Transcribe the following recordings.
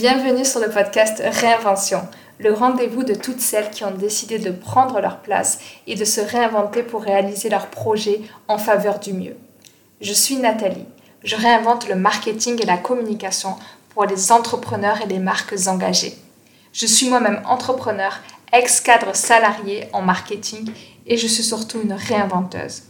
Bienvenue sur le podcast Réinvention, le rendez-vous de toutes celles qui ont décidé de prendre leur place et de se réinventer pour réaliser leurs projets en faveur du mieux. Je suis Nathalie. Je réinvente le marketing et la communication pour les entrepreneurs et les marques engagées. Je suis moi-même entrepreneur, ex-cadre salarié en marketing et je suis surtout une réinventeuse.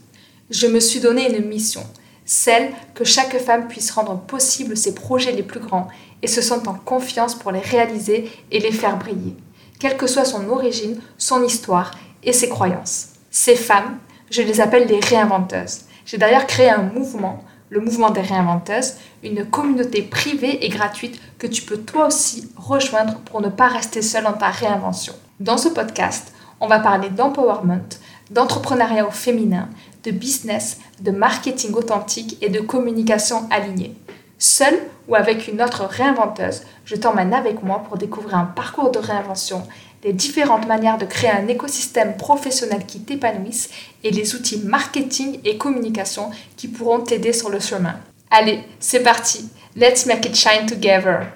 Je me suis donné une mission, celle que chaque femme puisse rendre possible ses projets les plus grands et se sentent en confiance pour les réaliser et les faire briller, quelle que soit son origine, son histoire et ses croyances. Ces femmes, je les appelle les réinventeuses. J'ai d'ailleurs créé un mouvement, le mouvement des réinventeuses, une communauté privée et gratuite que tu peux toi aussi rejoindre pour ne pas rester seule dans ta réinvention. Dans ce podcast, on va parler d'empowerment, d'entrepreneuriat au féminin, de business, de marketing authentique et de communication alignée. Seule ou avec une autre réinventeuse, je t'emmène avec moi pour découvrir un parcours de réinvention, les différentes manières de créer un écosystème professionnel qui t'épanouisse et les outils marketing et communication qui pourront t'aider sur le chemin. Allez, c'est parti. Let's make it shine together.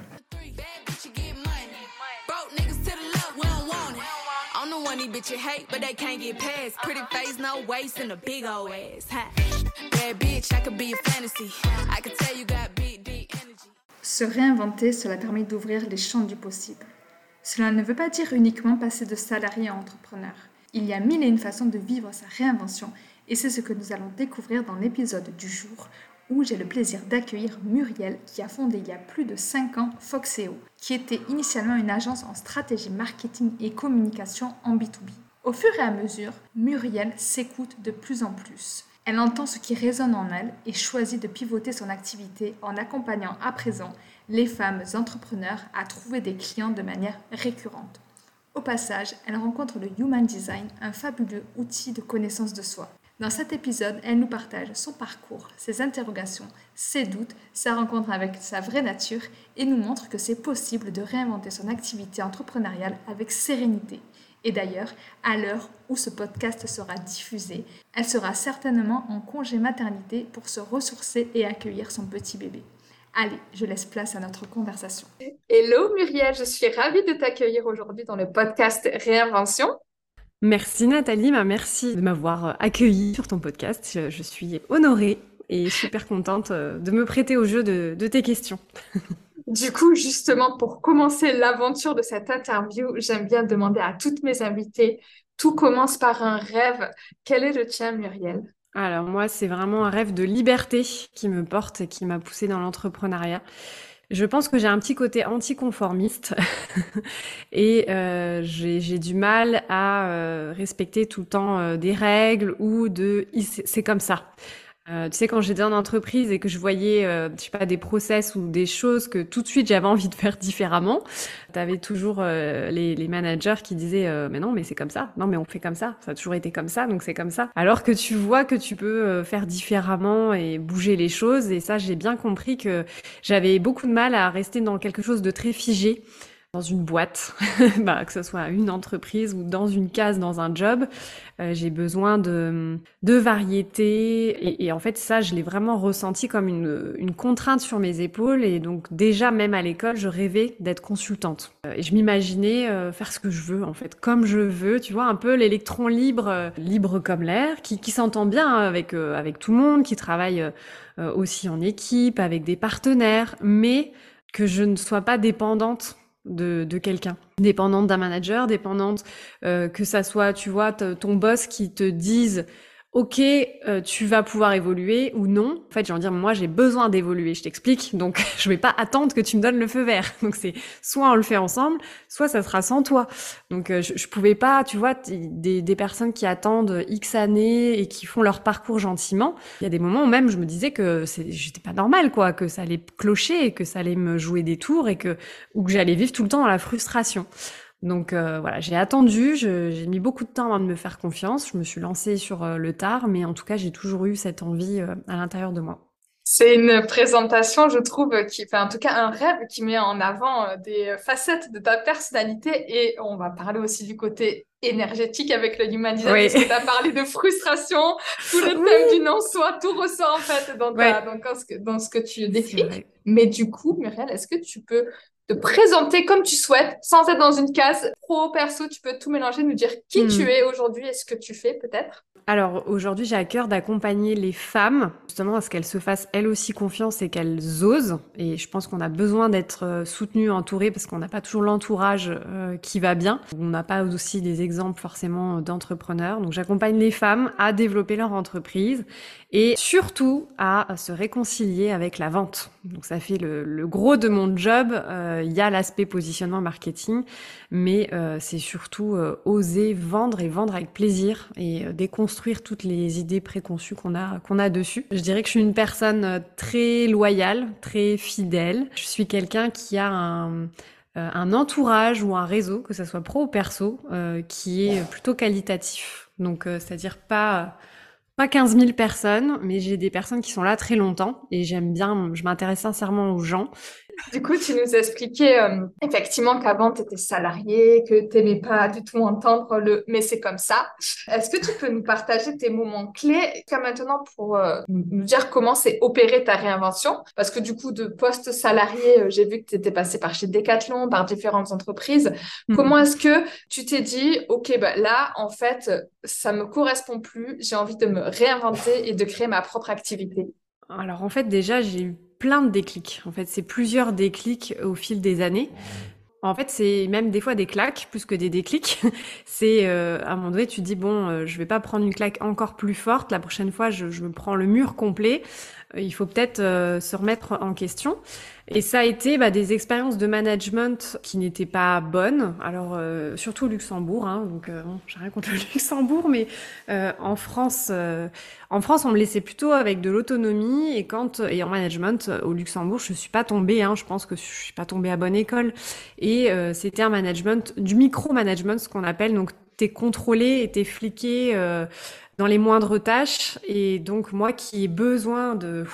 Se réinventer, cela permet d'ouvrir les champs du possible. Cela ne veut pas dire uniquement passer de salarié à entrepreneur. Il y a mille et une façons de vivre sa réinvention et c'est ce que nous allons découvrir dans l'épisode du jour où j'ai le plaisir d'accueillir Muriel qui a fondé il y a plus de 5 ans Foxeo, qui était initialement une agence en stratégie marketing et communication en B2B. Au fur et à mesure, Muriel s'écoute de plus en plus. Elle entend ce qui résonne en elle et choisit de pivoter son activité en accompagnant à présent les femmes entrepreneurs à trouver des clients de manière récurrente. Au passage, elle rencontre le Human Design, un fabuleux outil de connaissance de soi. Dans cet épisode, elle nous partage son parcours, ses interrogations, ses doutes, sa rencontre avec sa vraie nature et nous montre que c'est possible de réinventer son activité entrepreneuriale avec sérénité et d'ailleurs, à l'heure où ce podcast sera diffusé, elle sera certainement en congé maternité pour se ressourcer et accueillir son petit bébé. Allez, je laisse place à notre conversation. Hello Muriel, je suis ravie de t'accueillir aujourd'hui dans le podcast Réinvention. Merci Nathalie, bah, merci de m'avoir accueillie sur ton podcast. Je, suis honorée et super contente euh, de me prêter au jeu de tes questions. Du coup, justement, pour commencer l'aventure de cette interview, j'aime bien demander à toutes mes invitées, tout commence par un rêve. Quel est le tien, Muriel? Alors moi, c'est vraiment un rêve de liberté qui me porte et qui m'a poussée dans l'entrepreneuriat. Je pense que j'ai un petit côté anticonformiste et euh, j'ai du mal à euh, respecter tout le temps euh, des règles ou de c'est comme ça. Euh, tu sais, quand j'étais en entreprise et que je voyais, euh, je sais pas, des process ou des choses que tout de suite j'avais envie de faire différemment, tu avais toujours euh, les, les, managers qui disaient euh, mais non, mais c'est comme ça, non, mais on fait comme ça, ça a toujours été comme ça, donc c'est comme ça. Alors que tu vois que tu peux faire différemment et bouger les choses, et ça, j'ai bien compris que j'avais beaucoup de mal à rester dans quelque chose de très figé dans une boîte, bah, que ce soit une entreprise ou dans une case, dans un job. Euh, j'ai besoin de, de variété. Et, en fait, ça, je l'ai vraiment ressenti comme une, une, contrainte sur mes épaules. Et donc, déjà, même à l'école, je rêvais d'être consultante. Euh, et je m'imaginais euh, faire ce que je veux, en fait, comme je veux. Tu vois, un peu l'électron libre, libre comme l'air, qui, qui s'entend bien avec, avec tout le monde, qui travaille aussi en équipe, avec des partenaires, mais que je ne sois pas dépendante de, quelqu'un. Dépendante d'un manager, dépendante euh, que ça soit, tu vois, ton boss qui te dise ok, euh, tu vas pouvoir évoluer ou non. En fait, j'ai envie de dire, moi, j'ai besoin d'évoluer. Je t'explique. Donc, je vais pas attendre que tu me donnes le feu vert. Donc, c'est soit on le fait ensemble, soit ça sera sans toi. Donc, euh, je, je pouvais pas, tu vois, des, des personnes qui attendent X années et qui font leur parcours gentiment. Il y a des moments où même je me disais que j'étais pas normal, quoi, que ça allait clocher et que ça allait me jouer des tours et que, ou que j'allais vivre tout le temps dans la frustration. Donc euh, voilà, j'ai attendu, j'ai mis beaucoup de temps avant de me faire confiance, je me suis lancée sur euh, le tard, mais en tout cas, j'ai toujours eu cette envie euh, à l'intérieur de moi. C'est une présentation, je trouve, qui fait en tout cas un rêve qui met en avant des facettes de ta personnalité et on va parler aussi du côté énergétique avec le human design parce que tu as parlé de frustration, tout le thème du non-soi, tout ressort en fait dans, dans, ce que, dans ce que tu décris. Mais du coup, Muriel, est-ce que tu peux de présenter comme tu souhaites, sans être dans une case pro, perso, tu peux tout mélanger, nous dire qui tu hmm. es aujourd'hui et ce que tu fais peut-être alors aujourd'hui, j'ai à cœur d'accompagner les femmes, justement à ce qu'elles se fassent elles aussi confiance et qu'elles osent. Et je pense qu'on a besoin d'être euh, soutenues, entourées, parce qu'on n'a pas toujours l'entourage euh, qui va bien. On n'a pas aussi des exemples forcément d'entrepreneurs. Donc j'accompagne les femmes à développer leur entreprise et surtout à se réconcilier avec la vente. Donc ça fait le, gros de mon job. Euh, il y a l'aspect positionnement marketing, mais c'est surtout oser vendre et vendre avec plaisir et déconstruire construire toutes les idées préconçues qu'on a, qu'on a dessus. Je dirais que je suis une personne euh, très loyale, très fidèle. Je suis quelqu'un qui a un, euh, un entourage ou un réseau, que ce soit pro ou perso, euh, qui est plutôt qualitatif. Donc, c'est-à-dire pas pas 15 000 personnes, mais j'ai des personnes qui sont là très longtemps et j'aime bien, je m'intéresse sincèrement aux gens. Du coup, tu nous expliquais euh, effectivement qu'avant, tu étais salarié, que tu n'aimais pas du tout entendre le « mais c'est comme ça ». Est-ce que tu peux nous partager tes moments clés qu'à maintenant pour euh, nous dire comment s'est opérée ta réinvention? Parce que du coup, de poste salarié, euh, j'ai vu que tu étais passé par chez Decathlon, par différentes entreprises. Mhm. Comment est-ce que tu t'es dit « ok, bah, là, en fait, ça me correspond plus, j'ai envie de me réinventer et de créer ma propre activité » Alors en fait, déjà, j'ai eu plein de déclics. En fait, c'est plusieurs déclics au fil des années. En fait, c'est même des fois des claques plus que des déclics. c'est euh, à un moment donné, tu dis bon, euh, je vais pas prendre une claque encore plus forte. La prochaine fois, je me prends le mur complet. Euh, il faut peut-être se remettre en question. Et ça a été bah, des expériences de management qui n'étaient pas bonnes. Alors euh, surtout au Luxembourg, hein, donc euh, bon, j'ai rien contre le Luxembourg, mais euh, en France, euh, en France, on me laissait plutôt avec de l'autonomie et quand et en management au Luxembourg, je suis pas tombée. Hein, je pense que je suis pas tombée à bonne école. Et c'était un management du micro-management, ce qu'on appelle. Donc t'es contrôlé et t'es fliqué dans les moindres tâches. Et donc moi qui ai besoin de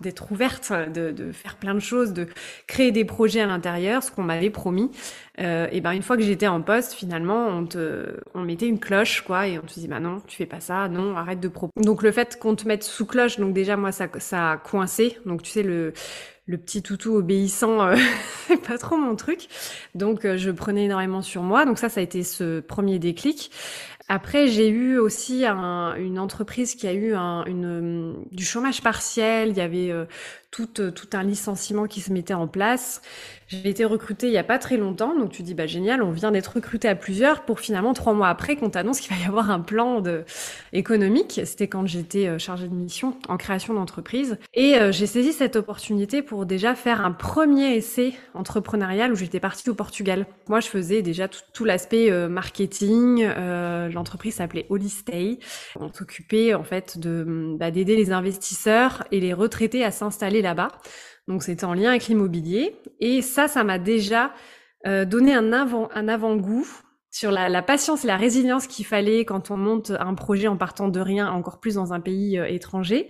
d'être ouverte, de, de, faire plein de choses, de créer des projets à l'intérieur, ce qu'on m'avait promis. Euh, et ben une fois que j'étais en poste, finalement, on te, on mettait une cloche, quoi, et on te disait, bah non, tu fais pas ça, non, arrête de proposer. Donc le fait qu'on te mette sous cloche, donc déjà moi ça, ça a coincé. Donc tu sais le le petit toutou obéissant, euh, c'est pas trop mon truc. Donc euh, je prenais énormément sur moi. Donc ça, ça a été ce premier déclic. Après, j'ai eu aussi un, une entreprise qui a eu une, du chômage partiel. Il y avait euh, tout, tout un licenciement qui se mettait en place. J'ai été recrutée il y a pas très longtemps, donc tu dis bah génial, on vient d'être recruté à plusieurs pour finalement trois mois après qu'on t'annonce qu'il va y avoir un plan de économique. C'était quand j'étais euh, chargée de mission en création d'entreprise et euh, j'ai saisi cette opportunité pour déjà faire un premier essai entrepreneurial où j'étais partie au Portugal. Moi, je faisais déjà tout, l'aspect euh, marketing. L'entreprise s'appelait Holistay. On s'occupait en fait de bah, d'aider les investisseurs et les retraités à s'installer là-bas. Donc c'était en lien avec l'immobilier. Et ça, ça m'a déjà euh, donné un avant un avant-goût sur la, patience et la résilience qu'il fallait quand on monte un projet en partant de rien, encore plus dans un pays euh, étranger,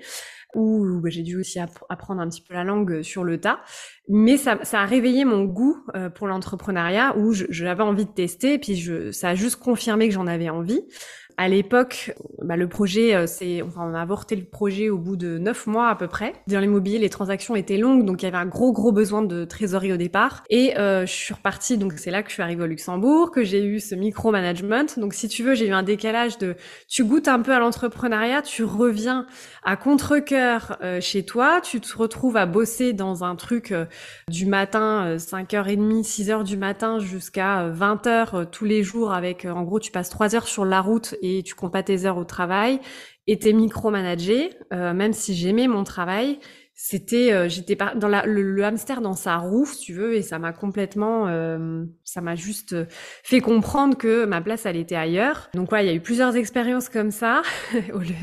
où bah, j'ai dû aussi apprendre un petit peu la langue euh, sur le tas. Mais ça, a réveillé mon goût pour l'entrepreneuriat, où j'avais envie de tester, et puis je, ça a juste confirmé que j'en avais envie à l'époque, bah, le projet, euh, c'est, enfin, on a avorté le projet au bout de neuf mois à peu près. Dans l'immobilier, les transactions étaient longues, donc il y avait un gros gros besoin de trésorerie au départ. Et euh, je suis repartie, donc c'est là que je suis arrivée au Luxembourg, que j'ai eu ce micro-management. Donc si tu veux, j'ai eu un décalage de, tu goûtes un peu à l'entrepreneuriat, tu reviens à contre-cœur euh, chez toi, tu te retrouves à bosser dans un truc du matin, 5h30, 6h du matin jusqu'à 20h tous les jours avec, en gros, tu passes 3 heures sur la route tu comptes pas tes heures au travail et t'es micromanagé, euh, même si j'aimais mon travail, c'était euh, j'étais dans la, le, hamster dans sa roue si tu veux et ça m'a complètement euh, ça m'a juste euh, fait comprendre que ma place elle était ailleurs. Donc ouais il y a eu plusieurs expériences comme ça.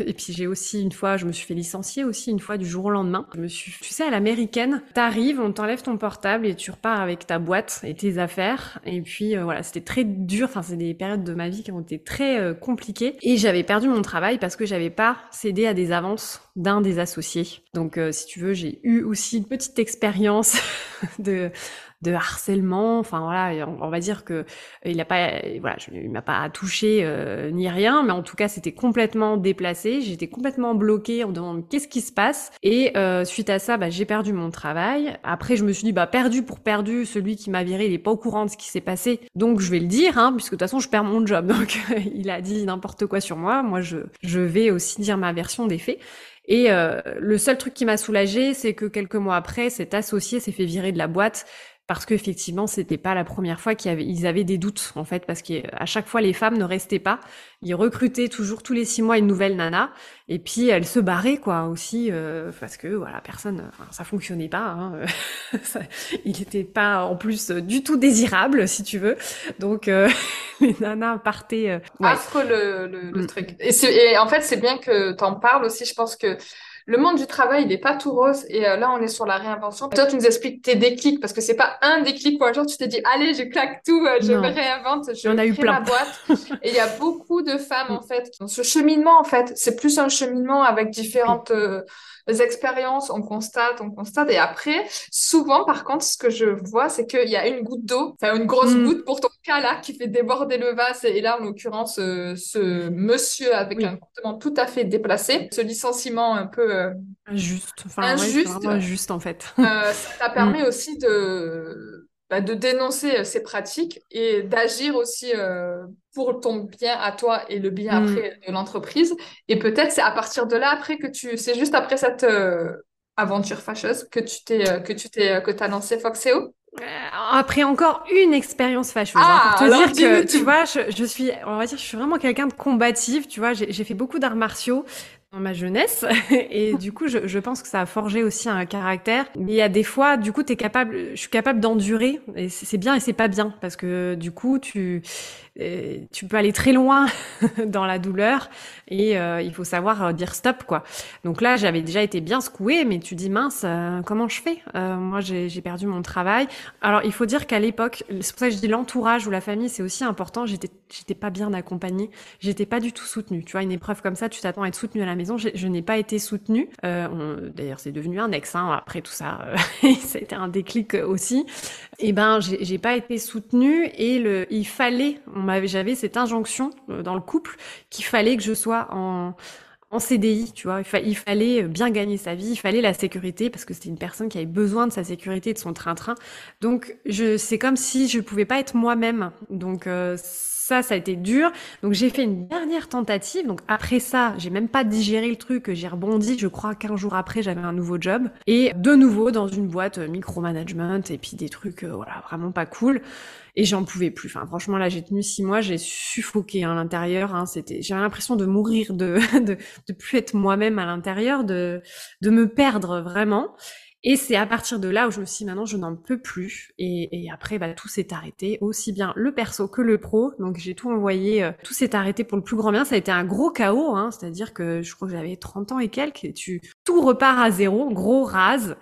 Et puis j'ai aussi une fois je me suis fait licencier aussi une fois du jour au lendemain. Je me suis tu sais à l'américaine t'arrives on t'enlève ton portable et tu repars avec ta boîte et tes affaires. Et puis voilà c'était très dur. Enfin c'est des périodes de ma vie qui ont été très compliquées. Et j'avais perdu mon travail parce que j'avais pas cédé à des avances d'un des associés. Donc si tu veux j'ai eu aussi une petite expérience de de harcèlement. Enfin voilà, on, va dire que il a pas, voilà, je, il m'a pas touché euh, ni rien, mais en tout cas c'était complètement déplacé. J'étais complètement bloquée en demandant qu'est-ce qui se passe? Et euh, suite à ça, bah, j'ai perdu mon travail. Après, je me suis dit bah perdu pour perdu, celui qui m'a viré, il est pas au courant de ce qui s'est passé, donc je vais le dire, hein, puisque de toute façon je perds mon job. Donc il a dit n'importe quoi sur moi. Moi je je vais aussi dire ma version des faits. Et euh, le seul truc qui m'a soulagée, c'est que quelques mois après, cet associé s'est fait virer de la boîte parce qu'effectivement, c'était pas la première fois qu'ils avaient, des doutes, en fait, parce qu'à chaque fois, les femmes ne restaient pas. Ils recrutaient toujours tous les six mois une nouvelle nana, et puis elles se barraient, quoi, aussi, euh, parce que, voilà, personne, enfin, ça fonctionnait pas, hein, ça, il était pas, en plus, du tout désirable, si tu veux. Donc, euh, les nanas partaient... Euh, ouais. Affreux le, le, le mm. truc. Et, et en fait, c'est bien que t'en parles aussi, je pense que le monde du travail, il n'est pas tout rose. Et euh, là, on est sur la réinvention. Toi, tu nous expliques tes déclics parce que c'est pas un déclic où un jour tu t'es dit, allez, je claque tout, euh, je me réinvente, je crée eu plein. ma boîte. et il y a beaucoup de femmes, en fait, qui ont ce cheminement, en fait. C'est plus un cheminement avec différentes euh, expériences. On constate, on constate. Et après, souvent, par contre, ce que je vois, c'est qu'il y a une goutte d'eau, enfin, une grosse mm. goutte pour ton cas là, qui fait déborder le vase. Et là, en l'occurrence, ce monsieur avec un comportement tout à fait déplacé, ce licenciement un peu euh, injuste. Enfin, injuste. injuste en fait. Euh, ça permet mm. aussi de, bah, de dénoncer euh, ces pratiques et d'agir aussi pour ton bien à toi et le bien mm. après de l'entreprise. Et peut-être c'est à partir de là après que tu, c'est juste après cette aventure fâcheuse que tu t'es, que tu t'es, que t'as lancé Foxeo. Après encore une expérience fâcheuse. Hein, ah, pour te dire que, tu vois, je, je, suis, on va dire, je suis vraiment quelqu'un de combatif. Tu vois, j'ai fait beaucoup d'arts martiaux ma jeunesse. Et du coup je, je, pense que ça a forgé aussi un caractère. Mais il y a des fois du coup tu es capable je suis capable d'endurer. Et c'est bien et c'est pas bien. Parce que du coup tu tu peux aller très loin dans la douleur et euh, il faut savoir euh, dire stop quoi. Donc là, j'avais déjà été bien secouée, mais tu dis mince, euh, comment je fais? Moi, j'ai perdu mon travail. Alors, il faut dire qu'à l'époque, c'est pour ça que je dis l'entourage ou la famille, c'est aussi important. J'étais, j'étais pas bien accompagnée, j'étais pas du tout soutenue. Tu vois, une épreuve comme ça, tu t'attends à être soutenue à la maison. Je, n'ai pas été soutenue. D'ailleurs, c'est devenu un ex. Hein, après tout ça, c'était un déclic aussi. Eh ben, j'ai pas été soutenue et le, il fallait j'avais cette injonction euh, dans le couple qu'il fallait que je sois en, en CDI, tu vois. Il, fallait bien gagner sa vie, il fallait la sécurité parce que c'était une personne qui avait besoin de sa sécurité de son train-train. Donc, je, c'est comme si je pouvais pas être moi-même. Donc, euh, ça, ça a été dur. Donc j'ai fait une dernière tentative. Donc après ça, j'ai même pas digéré le truc. J'ai rebondi. Je crois qu'un jour après, j'avais un nouveau job et de nouveau dans une boîte euh, micromanagement et puis des trucs voilà vraiment pas cool et j'en pouvais plus. Enfin, franchement, là, j'ai tenu six mois, j'ai suffoqué à l'intérieur. Hein, c'était, j'avais l'impression de mourir, de, de, de plus être moi-même à l'intérieur, de, de me perdre vraiment. Et c'est à partir de là où je me suis dit, maintenant, je n'en peux plus. Et, et après, bah, tout s'est arrêté, aussi bien le perso que le pro. Donc, j'ai tout envoyé, euh, tout s'est arrêté pour le plus grand bien. Ça a été un gros chaos, hein, c'est-à-dire que je crois que j'avais 30 ans et quelques, et tu, tout repart à zéro, gros rase.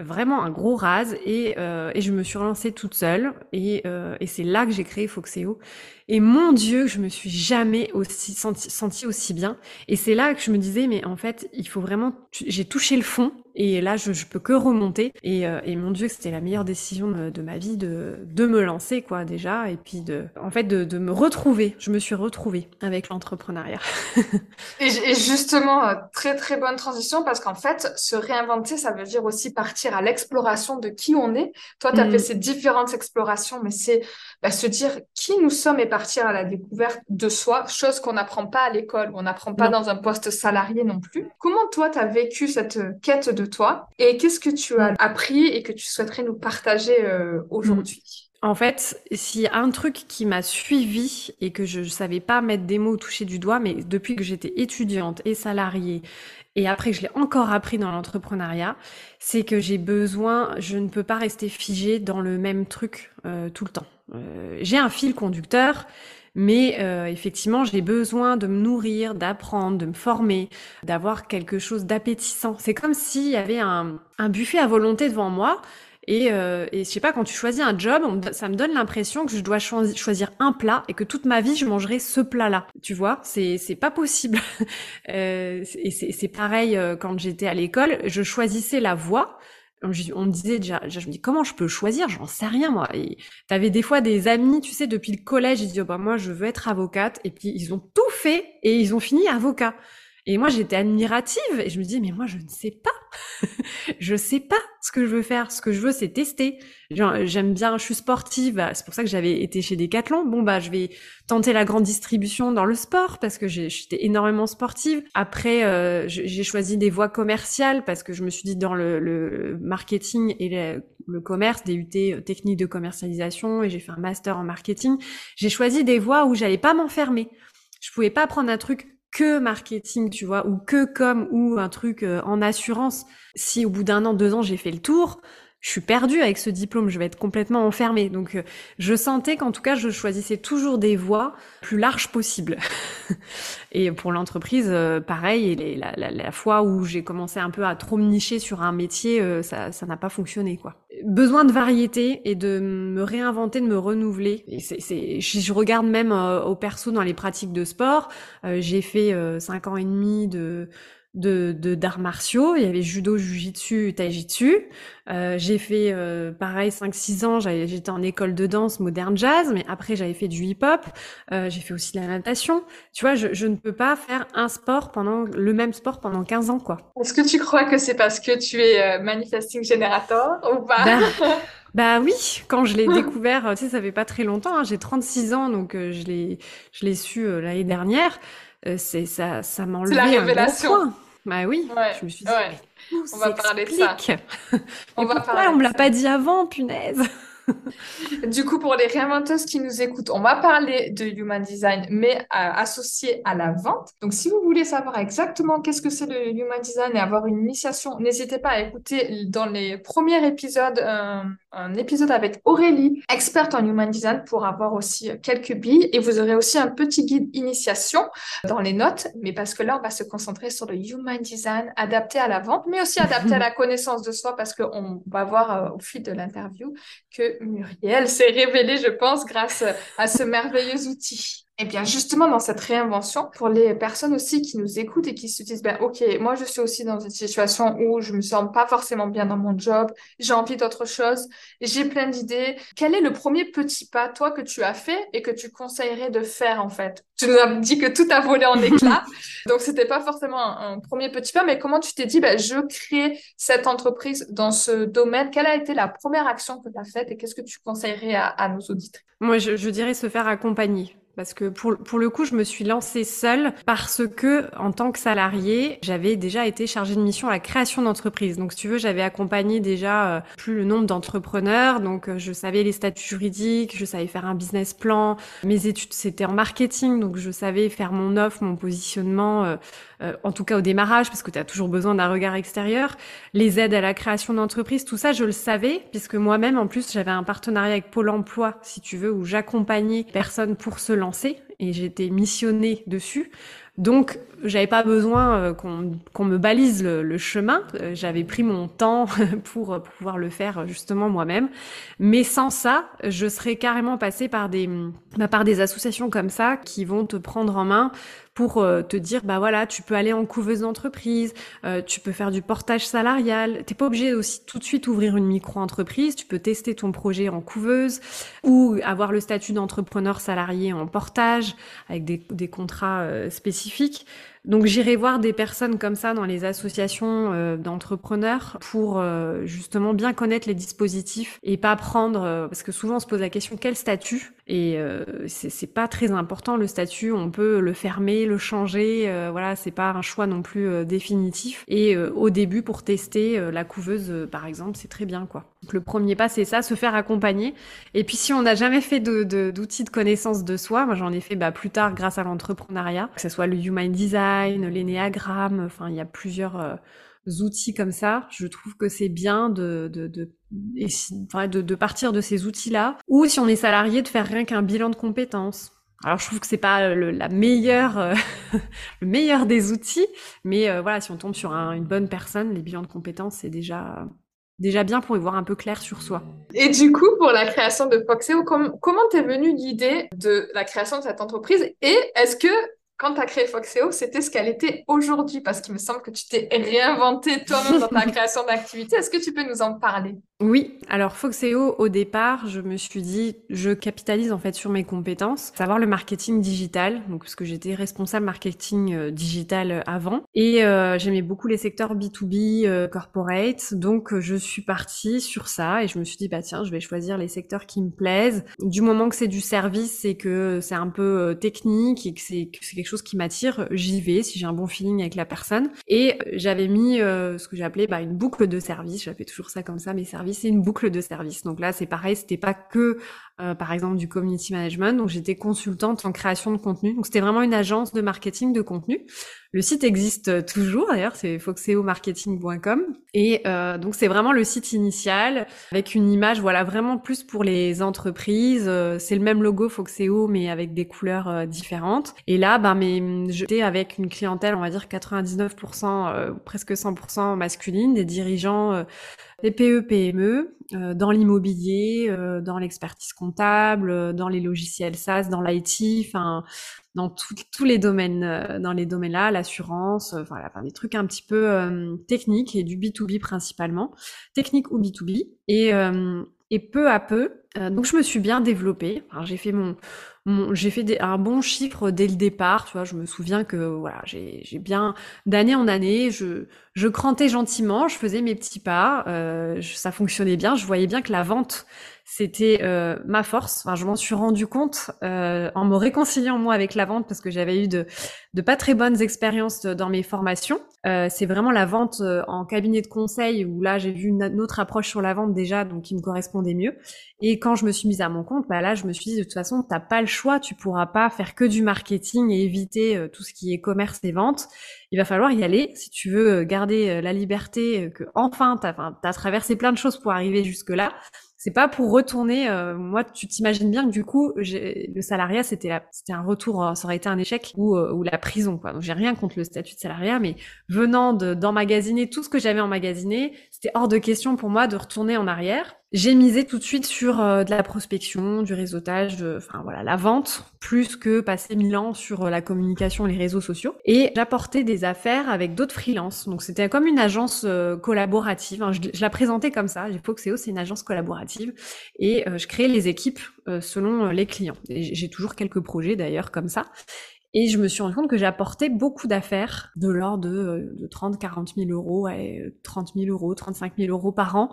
Vraiment un gros rase. Et, euh, et je me suis relancée toute seule. Et, euh, et c'est là que j'ai créé Foxeo. Et mon Dieu je me suis jamais aussi senti, senti aussi bien. Et c'est là que je me disais mais en fait il faut vraiment j'ai touché le fond et là, je, je peux que remonter. Et, euh, et mon Dieu, c'était la meilleure décision de, ma vie de, de me lancer, quoi, déjà. Et puis, de, en fait, de, de me retrouver. Je me suis retrouvée avec l'entrepreneuriat. et, et, justement, euh, très, très bonne transition parce qu'en fait, se réinventer, ça veut dire aussi partir à l'exploration de qui on est. Toi, tu as fait mm. ces différentes explorations, mais c'est bah, se dire qui nous sommes et partir à la découverte de soi, chose qu'on n'apprend pas à l'école, on n'apprend pas dans un poste salarié non plus. Comment toi, tu as vécu cette quête de toi et qu'est-ce que tu as appris et que tu souhaiterais nous partager euh, aujourd'hui? En fait, s'il y a un truc qui m'a suivi et que je ne savais pas mettre des mots, toucher du doigt, mais depuis que j'étais étudiante et salariée, et après je l'ai encore appris dans l'entrepreneuriat, c'est que j'ai besoin, je ne peux pas rester figée dans le même truc euh, tout le temps. Euh, j'ai un fil conducteur, mais euh, effectivement, j'ai besoin de me nourrir, d'apprendre, de me former, d'avoir quelque chose d'appétissant. C'est comme s'il y avait un, un, buffet à volonté devant moi. Et, euh, et je sais pas, quand tu choisis un job, ça me donne l'impression que je dois choisir un plat et que toute ma vie je mangerai ce plat-là. Tu vois, c'est pas possible. euh, et c'est pareil euh, quand j'étais à l'école, je choisissais la voie On me disait déjà, je me dis comment je peux choisir, j'en sais rien moi. Et t'avais des fois des amis, tu sais, depuis le collège, ils disaient bah moi je veux être avocate, et puis ils ont tout fait et ils ont fini avocat. Et moi, j'étais admirative et je me dis, mais moi, je ne sais pas. je sais pas ce que je veux faire. Ce que je veux, c'est tester. J'aime bien, je suis sportive. C'est pour ça que j'avais été chez Decathlon. Bon, bah, je vais tenter la grande distribution dans le sport parce que j'étais énormément sportive. Après, euh, j'ai choisi des voies commerciales parce que je me suis dit dans le, marketing et le, commerce, DUT euh, technique de commercialisation et j'ai fait un master en marketing. J'ai choisi des voies où j'allais pas m'enfermer. Je pouvais pas prendre un truc que marketing, tu vois, ou que comme ou un truc euh, en assurance. Si au bout d'un an, deux ans, j'ai fait le tour, je suis perdue avec ce diplôme, je vais être complètement enfermée. Donc, euh, je sentais qu'en tout cas, je choisissais toujours des voies plus larges possibles. et pour l'entreprise, euh, pareil. Et la, la, fois où j'ai commencé un peu à trop me nicher sur un métier, euh, ça, ça n'a pas fonctionné, quoi. Besoin de variété et de me réinventer, de me renouveler. Et c'est, c'est, je regarde même au perso dans les pratiques de sport. j'ai fait cinq ans et demi de de d'arts martiaux. Il y avait judo, jujitsu, taijitsu. Euh, j'ai fait euh, pareil 5-6 ans. J'étais en école de danse moderne jazz, mais après j'avais fait du hip-hop. Euh, j'ai fait aussi de la natation. Tu vois, je, je, ne peux pas faire un sport pendant le même sport pendant 15 ans, quoi. Est-ce que tu crois que c'est parce que tu es euh, manifesting générateur ou pas? Bah, bah, oui, quand je l'ai découvert, tu sais, ça fait pas très longtemps. Hein, j'ai 36 ans, donc je l'ai je l'ai su l'année dernière. C'est ça ça m'a enlevé la révélation. un bah oui, je me suis dit, on va parler de ça. on va parler on me l'a pas dit avant, punaise? du coup, pour les réinventeuses qui nous écoutent, on va parler de Human Design, mais associé à la vente. Donc, si vous voulez savoir exactement qu'est-ce que c'est le Human Design et avoir une initiation, n'hésitez pas à écouter dans les premiers épisodes euh, un épisode avec Aurélie, experte en Human Design, pour avoir aussi quelques billes. Et vous aurez aussi un petit guide initiation dans les notes, mais parce que là, on va se concentrer sur le Human Design adapté à la vente, mais aussi adapté à la connaissance de soi, parce qu'on va voir euh, au fil de l'interview que Muriel s'est révélée, je pense, grâce à ce merveilleux outil. Et eh bien justement dans cette réinvention, pour les personnes aussi qui nous écoutent et qui se disent, ben ok, moi je suis aussi dans une situation où je me sens pas forcément bien dans mon job, j'ai envie d'autre chose, j'ai plein d'idées. Quel est le premier petit pas, toi, que tu as fait et que tu conseillerais de faire en fait? Tu nous as dit que tout a volé en éclats, donc c'était pas forcément un, premier petit pas, mais comment tu t'es dit, ben, je crée cette entreprise dans ce domaine? Quelle a été la première action que tu as faite et qu'est-ce que tu conseillerais à, nos auditeurs Moi, je, je dirais se faire accompagner parce que pour, pour le coup, je me suis lancée seule parce que, en tant que salariée, j'avais déjà été chargée de mission à la création d'entreprise. Donc, si tu veux, j'avais accompagné déjà euh, plus le nombre d'entrepreneurs. Donc, euh, je savais les statuts juridiques, je savais faire un business plan. Mes études, c'était en marketing, donc je savais faire mon offre, mon positionnement, euh, euh, en tout cas au démarrage, parce que tu as toujours besoin d'un regard extérieur. Les aides à la création d'entreprise, tout ça, je le savais, puisque moi-même, en plus, j'avais un partenariat avec Pôle Emploi, si tu veux, où j'accompagnais personnes pour se lancer, et j'étais missionnée dessus. Donc, j'avais pas besoin euh, qu'on me balise le, chemin. Euh, j'avais pris mon temps pour pouvoir le faire justement moi-même. Mais sans ça, je serais carrément passée par des, bah, par des associations comme ça qui vont te prendre en main pour euh, te dire bah voilà tu peux aller en couveuse d'entreprise, tu peux faire du portage salarial. T'es pas obligé aussi tout de suite ouvrir une micro-entreprise. Tu peux tester ton projet en couveuse ou avoir le statut d'entrepreneur salarié en portage avec des, des contrats spécifiques. Donc j'irai voir des personnes comme ça dans les associations euh, d'entrepreneurs pour euh, justement bien connaître les dispositifs et pas prendre euh, parce que souvent on se pose la question quel statut et c'est pas très important le statut. On peut le fermer le changer. Voilà c'est pas un choix non plus définitif. Et au début pour tester la couveuse par exemple c'est très bien quoi. Donc le premier pas c'est ça se faire accompagner. Et puis si on n'a jamais fait d'outils de, de connaissance de soi moi j'en ai fait bah, plus tard grâce à l'entrepreneuriat. Que ce soit le human design l'énéagramme, enfin il y a plusieurs euh, outils comme ça. Je trouve que c'est bien de, de, de, partir de ces outils-là. Ou si on est salarié, de faire rien qu'un bilan de compétences. Alors je trouve que c'est pas le, la meilleure, euh, le meilleur des outils, mais euh, voilà, si on tombe sur une bonne personne, les bilans de compétences c'est déjà déjà bien pour y voir un peu clair sur soi. Et du coup, pour la création de Foxeo, comment t'es venue l'idée de la création de cette entreprise? Et est-ce que quand tu as créé Foxeo, c'était ce qu'elle était aujourd'hui, parce qu'il me semble que tu t'es réinventé toi-même dans ta création d'activité. Est-ce que tu peux nous en parler? Oui, alors Foxeo, au départ, je me suis dit, je capitalise en fait sur mes compétences, savoir le marketing digital, donc parce que j'étais responsable marketing euh, digital avant, et euh, j'aimais beaucoup les secteurs B2B, euh, corporate, donc je suis partie sur ça, et je me suis dit, bah tiens, je vais choisir les secteurs qui me plaisent. Du moment que c'est du service et que c'est un peu technique et que c'est quelque chose qui m'attire, j'y vais si j'ai un bon feeling avec la personne. Et euh, j'avais mis euh, ce que j'appelais bah, une boucle de service. J'appelais toujours ça comme ça, mes services, c'est une boucle de service. Donc là, c'est pareil, c'était pas que euh, par exemple du community management. Donc j'étais consultante en création de contenu. Donc c'était vraiment une agence de marketing de contenu. Le site existe toujours d'ailleurs, c'est foxeomarketing.com. Et euh, donc c'est vraiment le site initial avec une image, voilà, vraiment plus pour les entreprises. Euh, c'est le même logo Foxeo mais avec des couleurs euh, différentes. Et là, ben, mais j'étais avec une clientèle, on va dire 99%, presque 100% masculine, des dirigeants des PE, PME, euh, dans l'immobilier, euh, dans l'expertise comptable, euh, dans les logiciels SaaS, dans l'IT, enfin dans tous les domaines, dans les domaines là, l'assurance, voilà, des trucs un petit peu techniques et du B2B principalement, technique ou B2B. Et, et peu à peu, donc je me suis bien développée. j'ai fait mon j'ai fait un bon chiffre dès le départ, tu vois, je me souviens que voilà, j'ai bien d'année en année, je, je crantais gentiment, je faisais mes petits pas, euh, ça fonctionnait bien, je voyais bien que la vente c'était euh, ma force. Enfin, je m'en suis rendu compte euh, en me réconciliant moi avec la vente parce que j'avais eu de, de pas très bonnes expériences dans mes formations. Euh, c'est vraiment la vente euh, en cabinet de conseil où là j'ai vu une, autre approche sur la vente déjà, donc qui me correspondait mieux. Et quand je me suis mise à mon compte, bah là je me suis dit de toute façon t'as pas le choix, tu pourras pas faire que du marketing et éviter euh, tout ce qui est commerce et vente. Il va falloir y aller si tu veux garder la liberté que enfin t'as as traversé plein de choses pour arriver jusque là c'est pas pour retourner. Euh, moi, tu t'imagines bien que du coup, le salariat, c'était c'était un retour, euh, ça aurait été un échec ou, euh, ou la prison. Quoi. Donc j'ai rien contre le statut de salariat, mais venant d'emmagasiner tout ce que j'avais emmagasiné, c'était hors de question pour moi de retourner en arrière. J'ai misé tout de suite sur euh, de la prospection, du réseautage, de, enfin voilà, la vente, plus que passer mille ans sur euh, la communication les réseaux sociaux. Et j'apportais des affaires avec d'autres freelances. Donc c'était comme une agence euh, collaborative. Hein. Je, la présentais comme ça. J'ai Foxeo, c'est une agence collaborative. Et je créais les équipes selon les clients. J'ai toujours quelques projets d'ailleurs comme ça. Et je me suis rendu compte que j'apportais beaucoup d'affaires de l'ordre de, de 30, 40 000 euros, 30 000 euros, 35 000 euros par an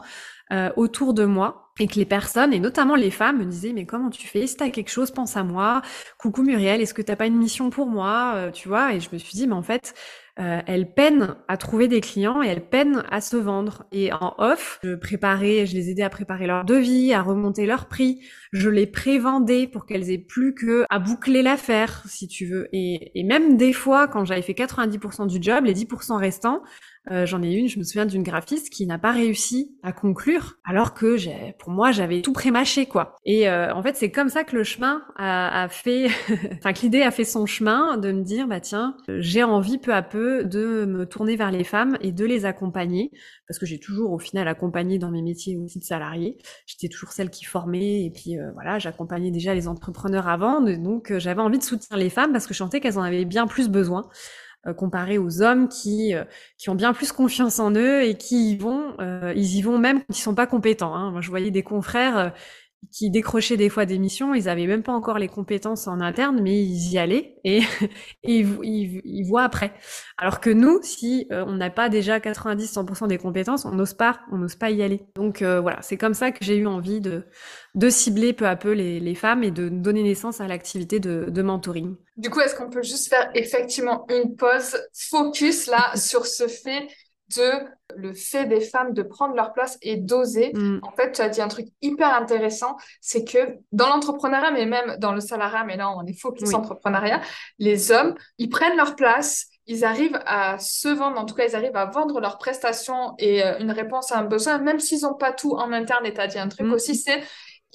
euh, autour de moi. Et que les personnes, et notamment les femmes, me disaient, mais comment tu fais? Si t'as quelque chose, pense à moi. Coucou Muriel, est-ce que t'as pas une mission pour moi? Euh, Tu vois? Et je me suis dit, mais en fait, euh, elles peinent à trouver des clients et elles peinent à se vendre. Et en off, je préparais, je les aidais à préparer leur devis, à remonter leur prix. Je les prévendais pour qu'elles aient plus que à boucler l'affaire, si tu veux. Et, et même des fois, quand j'avais fait 90% du job, les 10% restants, euh, j'en ai une, je me souviens d'une graphiste qui n'a pas réussi à conclure, alors que pour moi, j'avais tout prémâché, quoi. Et euh, en fait, c'est comme ça que le chemin a, a fait, enfin que l'idée a fait son chemin de me dire, bah tiens, j'ai envie peu à peu de me tourner vers les femmes et de les accompagner, parce que j'ai toujours au final accompagné dans mes métiers aussi de salariés. J'étais toujours celle qui formait et puis euh, voilà, j'accompagnais déjà les entrepreneurs avant, donc j'avais envie de soutenir les femmes parce que je sentais qu'elles en avaient bien plus besoin. Euh, comparé aux hommes qui euh, qui ont bien plus confiance en eux et qui y vont, euh, ils y vont même quand ils sont pas compétents. Hein. Moi, je voyais des confrères qui décrochaient des fois des missions, ils avaient même pas encore les compétences en interne, mais ils y allaient et, ils, ils, voient après. Alors que nous, si on n'a pas déjà 90-100% des compétences, on n'ose pas, on n'ose pas y aller. Donc euh, voilà, c'est comme ça que j'ai eu envie de, de cibler peu à peu les, les femmes et de donner naissance à l'activité de, de mentoring. Du coup, est-ce qu'on peut juste faire effectivement une pause, focus là sur ce fait de le fait des femmes de prendre leur place et d'oser? Mm. En fait, tu as dit un truc hyper intéressant, c'est que dans l'entrepreneuriat, mais même dans le salariat, mais là, on est focus oui. entrepreneuriat, les hommes, ils prennent leur place, ils arrivent à se vendre, en tout cas, ils arrivent à vendre leurs prestations et euh, une réponse à un besoin, même s'ils n'ont pas tout en interne. Et tu as dit un truc mm. aussi, c'est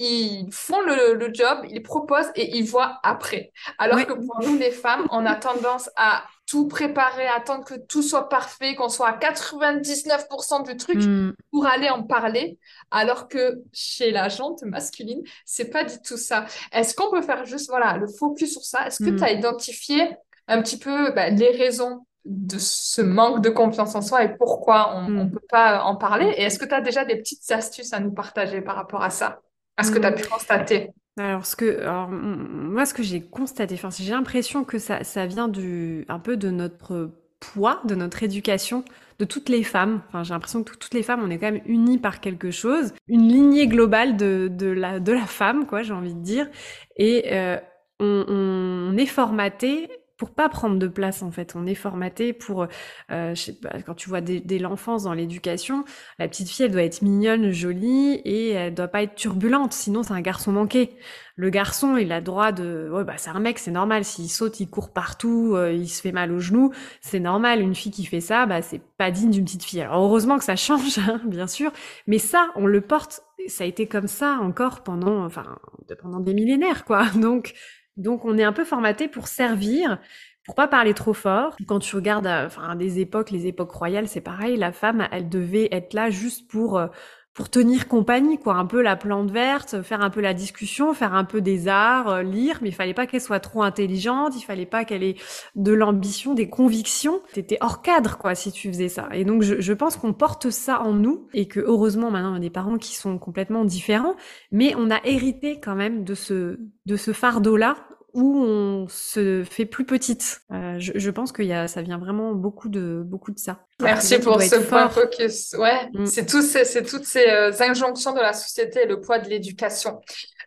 ils font le, le, job, ils proposent et ils voient après. Alors que pour nous, les femmes, on a tendance à tout préparer, attendre que tout soit parfait, qu'on soit à 99% du truc hmm. pour aller en parler, alors que chez la jante masculine, c'est pas du tout ça. Est-ce qu'on peut faire juste voilà le focus sur ça? Est-ce que hmm. tu as identifié un petit peu bah, les raisons de ce manque de confiance en soi et pourquoi on ne mm. peut pas en parler? Et est-ce que tu as déjà des petites astuces à nous partager par rapport à ça, à ce que tu as pu constater alors, ce que, moi, ce que j'ai constaté, enfin, j'ai l'impression que ça, ça vient du, un peu de notre poids, de notre éducation, de toutes les femmes. Enfin, j'ai l'impression que toutes les femmes, on est quand même unies par quelque chose, une lignée globale de, de, la, de la femme, quoi, j'ai envie de dire. Et euh, on, on, est formaté pour pas prendre de place en fait. On est formaté pour, euh, je sais pas, quand tu vois dès, l'enfance dans l'éducation, la petite fille elle doit être mignonne, jolie et elle doit pas être turbulente, sinon c'est un garçon manqué. Le garçon il a droit de, ouais bah c'est un mec, c'est normal. S'il saute, il court partout, euh, il se fait mal aux genoux, c'est normal. Une fille qui fait ça, bah c'est pas digne d'une petite fille. Alors heureusement que ça change, hein, bien sûr, mais ça on le porte. Ça a été comme ça encore pendant, enfin pendant des millénaires quoi. Donc donc on est un peu formaté pour servir, pour pas parler trop fort. Quand tu regardes euh, enfin des époques, les époques royales, c'est pareil, la femme, elle devait être là juste pour euh, pour tenir compagnie, quoi, un peu la plante verte, faire un peu la discussion, faire un peu des arts, euh, lire, mais il fallait pas qu'elle soit trop intelligente, il fallait pas qu'elle ait de l'ambition, des convictions. T'étais hors cadre, quoi, si tu faisais ça. Et donc, je, je pense qu'on porte ça en nous et que heureusement, maintenant, on a des parents qui sont complètement différents, mais on a hérité quand même de ce, de ce fardeau-là où on se fait plus petite. Euh, je, je, pense que y a, ça vient vraiment beaucoup de, beaucoup de ça. Merci pour ce point focus. Ouais, mm. c'est tous c'est toutes ces euh, injonctions de la société et le poids de l'éducation.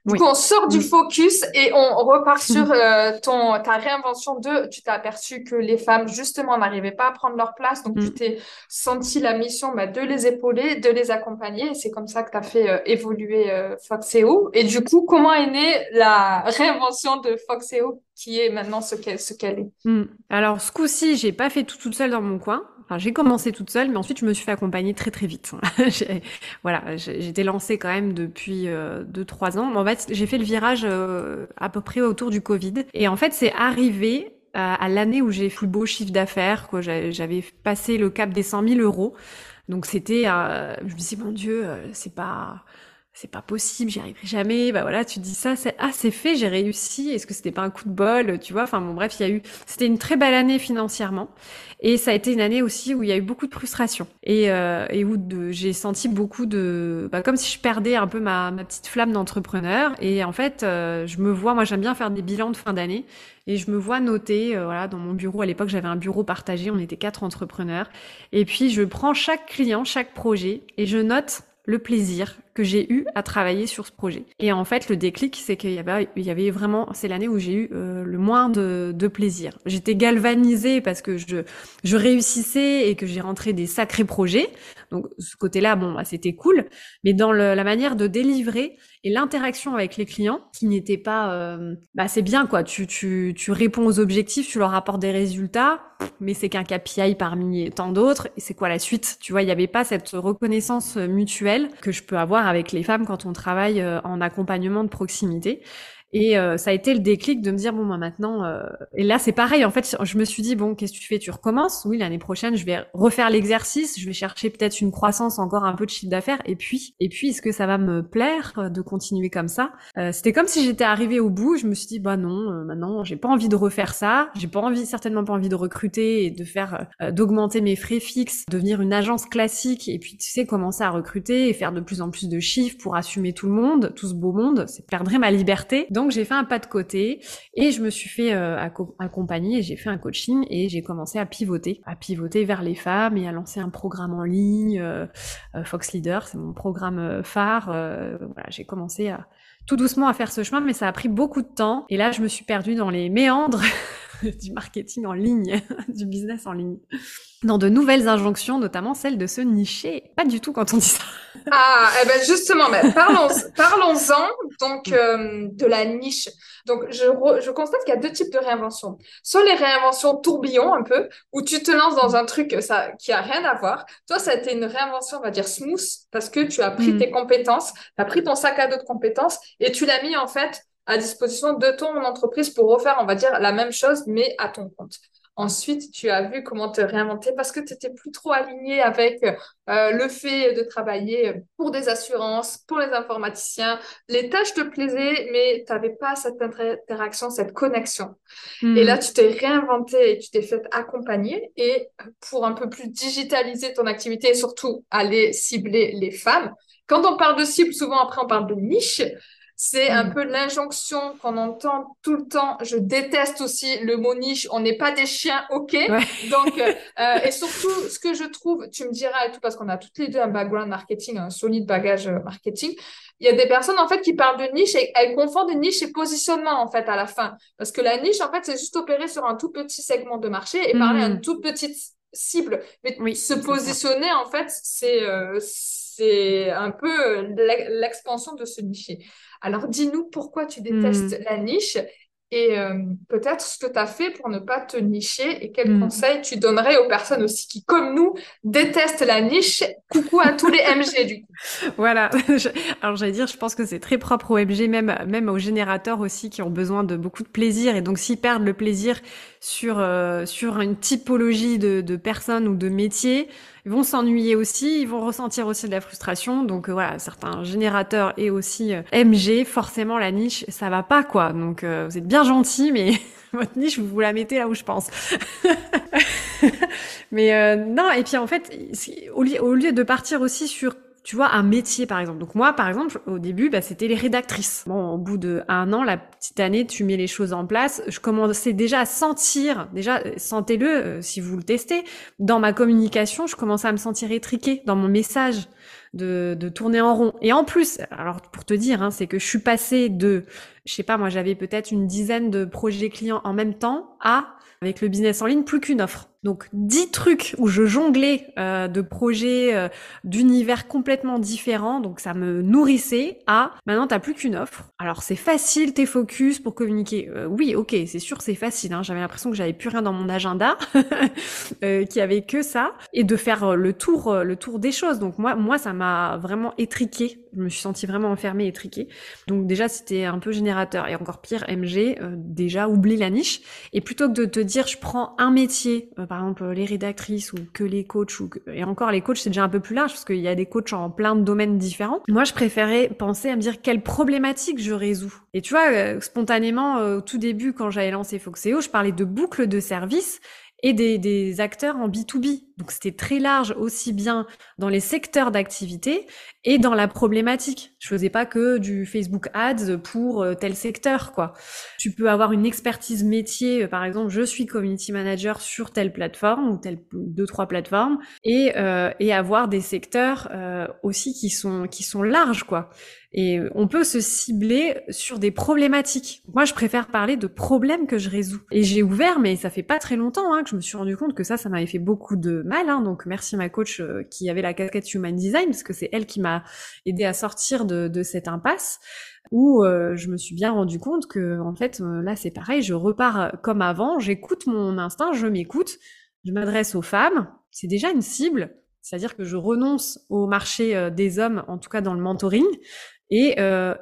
Du coup, on sort du mm. focus et on repart sur euh, ton, ta réinvention de, tu t'es aperçu que les femmes, justement, n'arrivaient pas à prendre leur place. Donc, tu mm. t'es senti la mission bah, de les épauler, de les accompagner. Et c'est comme ça que tu as fait euh, évoluer euh, Foxeo. Et du coup, comment est née la réinvention de Foxeo qui est maintenant ce qu'elle ce qu'elle est? Mm. Alors, ce coup-ci, j'ai pas fait tout toute seule dans mon coin. J'ai commencé toute seule, mais ensuite je me suis fait accompagner très très vite. voilà, j'étais lancée quand même depuis 2-3 euh, ans. en fait, j'ai fait le virage euh, à peu près autour du Covid. Et en fait, c'est arrivé à, l'année où j'ai fait le beau chiffre d'affaires. J'avais passé le cap des 100 000 euros. Donc c'était, euh, je me suis dit mon Dieu, c'est pas c'est pas possible, j'y arriverai jamais. Bah voilà, tu dis ça, c'est ah c'est fait, j'ai réussi. Est-ce que c'était pas un coup de bol, tu vois Enfin bon bref, il y a eu, c'était une très belle année financièrement, et ça a été une année aussi où il y a eu beaucoup de frustration et euh, et où j'ai senti beaucoup de, bah, comme si je perdais un peu ma, ma petite flamme d'entrepreneur. Et en fait, euh, je me vois, moi j'aime bien faire des bilans de fin d'année. Et je me vois noter, euh, voilà, dans mon bureau, à l'époque j'avais un bureau partagé, on était quatre entrepreneurs. Et puis je prends chaque client, chaque projet, et je note le plaisir que j'ai eu à travailler sur ce projet. Et en fait, le déclic, c'est qu'il y avait, vraiment, c'est l'année où j'ai eu euh, le moins de, plaisir. J'étais galvanisée parce que je réussissais et que j'ai rentré des sacrés projets. Donc ce côté-là, bon, bah, c'était cool. Mais dans le, la manière de délivrer et l'interaction avec les clients, qui n'était pas, euh, bah c'est bien quoi. Tu, tu, tu réponds aux objectifs, tu leur apportes des résultats, mais c'est qu'un KPI parmi tant d'autres. Et c'est quoi la suite? Tu vois, il n'y avait pas cette reconnaissance mutuelle que je peux avoir avec les femmes quand on travaille euh, en accompagnement de proximité. Et euh, ça a été le déclic de me dire bon bah maintenant euh... et là c'est pareil en fait je me suis dit bon qu'est-ce que tu fais? Tu recommences? Oui l'année prochaine je vais refaire l'exercice je vais chercher peut-être une croissance encore un peu de chiffre d'affaires. Et puis et puis est-ce que ça va me plaire euh, de continuer comme ça? Euh, c'était comme si j'étais arrivée au bout je me suis dit bah non euh, maintenant j'ai pas envie de refaire ça j'ai pas envie certainement pas envie de recruter et de faire d'augmenter mes frais fixes devenir une agence classique et puis tu sais commencer à recruter et faire de plus en plus de chiffres pour assumer tout le monde tout ce beau monde. C'est perdre ma liberté. Donc j'ai fait un pas de côté et je me suis fait euh, accompagner j'ai fait un coaching et j'ai commencé à pivoter, à pivoter vers les femmes et à lancer un programme en ligne, euh, euh, Fox Leader, c'est mon programme phare. voilà, j'ai commencé tout doucement à faire ce chemin, mais ça a pris beaucoup de temps. Et là, je me suis perdue dans les méandres du marketing en ligne, du business en ligne, dans de nouvelles injonctions, notamment celle de se nicher. Pas du tout quand on dit ça. Ah, eh ben justement, ben parlons, parlons-en donc euh, de la niche. Donc, je, je constate qu'il y a deux types de réinvention. Soit les réinventions tourbillon un peu, où tu te lances dans un truc ça, qui a rien à voir. Toi, ça a été une réinvention, on va dire, smooth, parce que tu as pris mm. tes compétences, tu as pris ton sac à dos de compétences et tu l'as mis en fait à disposition de ton entreprise pour refaire, on va dire, la même chose, mais à ton compte. Ensuite, tu as vu comment te réinventer parce que tu n'étais plus trop aligné avec euh, le fait de travailler pour des assurances, pour les informaticiens. Les tâches te plaisaient, mais tu n'avais pas cette interaction, cette connexion. Hmm. Et là, tu t'es réinventé et tu t'es fait accompagner. Et pour un peu plus digitaliser ton activité et surtout aller cibler les femmes, quand on parle de cible, souvent après on parle de niche. C'est un mm. peu l'injonction qu'on entend tout le temps. Je déteste aussi le mot niche. On n'est pas des chiens, ok? Donc, euh, euh, et surtout, ce que je trouve, tu me diras et tout, parce qu'on a toutes les deux un background marketing, un solide bagage euh, marketing. Il y a des personnes en fait qui parlent de niche et elles confondent niche et positionnement en fait à la fin, parce que la niche en fait c'est juste opérer sur un tout petit segment de marché et parler à une mm. toute petite cible. Mais se positionner en fait, c'est c'est un peu l'expansion de ce niché. Alors, dis-nous pourquoi tu détestes hmm. la niche et euh, peut-être ce que tu as fait pour ne pas te nicher et quels hmm. conseils tu donnerais aux personnes aussi qui, comme nous, détestent la niche. Coucou à tous les MG du coup. Voilà. Alors j'allais dire, je pense que c'est très propre aux MG, même, même aux générateurs aussi qui ont besoin de beaucoup de plaisir. Et donc s'ils perdent le plaisir sur, euh, sur une typologie de, de personnes ou de métiers, ils vont s'ennuyer aussi, ils vont ressentir aussi de la frustration. Donc euh, voilà, certains générateurs et aussi euh, MG, forcément la niche, ça va pas quoi. Donc euh, vous êtes bien gentil, mais votre niche, vous la mettez là où je pense. mais non, et puis en fait, au lieu de partir aussi sur tu vois, un métier, par exemple. Donc moi, par exemple, au début, bah, c'était les rédactrices. Bon, au bout de an, la petite année, tu mets les choses en place. Je commençais déjà à sentir, déjà, sentez-le euh, si vous le testez, dans ma communication, je commençais à me sentir étriquée dans mon message. De, de tourner en rond. Et en plus, alors pour te dire, hein, c'est que je suis passée de, je sais pas, moi j'avais peut-être une dizaine de projets clients en même temps à, avec le business en ligne, plus qu'une offre. Donc dix trucs où je jonglais euh, de projets euh, d'univers complètement différents, donc ça me nourrissait à maintenant t'as plus qu'une offre. Alors c'est facile tes focus pour communiquer. Euh, oui, ok, c'est sûr c'est facile. Hein. J'avais l'impression que j'avais plus rien dans mon agenda, euh, qu'il y avait que ça, et de faire le tour, le tour des choses. Donc moi, moi ça m'a vraiment étriqué. Je me suis sentie vraiment enfermée, étriquée. Donc déjà c'était un peu générateur et encore pire MG. déjà oublie la niche et plutôt que de te dire je prends un métier par exemple les rédactrices ou que les coachs ou et encore les coachs c'est déjà un peu plus large parce qu'il y a des coachs en plein de domaines différents. Moi je préférais penser à me dire quelle problématique je résous. Et tu vois euh, spontanément euh, au tout début quand j'avais lancé Foxeo, je parlais de boucles de services et des, des acteurs en B2B. Donc c'était très large aussi bien dans les secteurs d'activité et dans la problématique. Je faisais pas que du Facebook Ads pour euh, tel secteur quoi. Tu peux avoir une expertise métier, euh, par exemple, je suis community manager sur telle plateforme ou telle deux trois plateformes et euh, et avoir des secteurs euh, aussi qui sont qui sont larges quoi. Et on peut se cibler sur des problématiques. Moi, je préfère parler de problèmes que je résous. Et j'ai ouvert, mais ça fait pas très longtemps hein, que je me suis rendu compte que ça, ça m'avait fait beaucoup de mal. Hein. Donc merci ma coach euh, qui avait la casquette Human Design, parce que c'est elle qui m'a aidé à sortir de, de cette impasse où euh, je me suis bien rendu compte que en fait euh, là c'est pareil, je repars comme avant, j'écoute mon instinct, je m'écoute, je m'adresse aux femmes, c'est déjà une cible, c'est-à-dire que je renonce au marché des hommes, en tout cas dans le mentoring, et,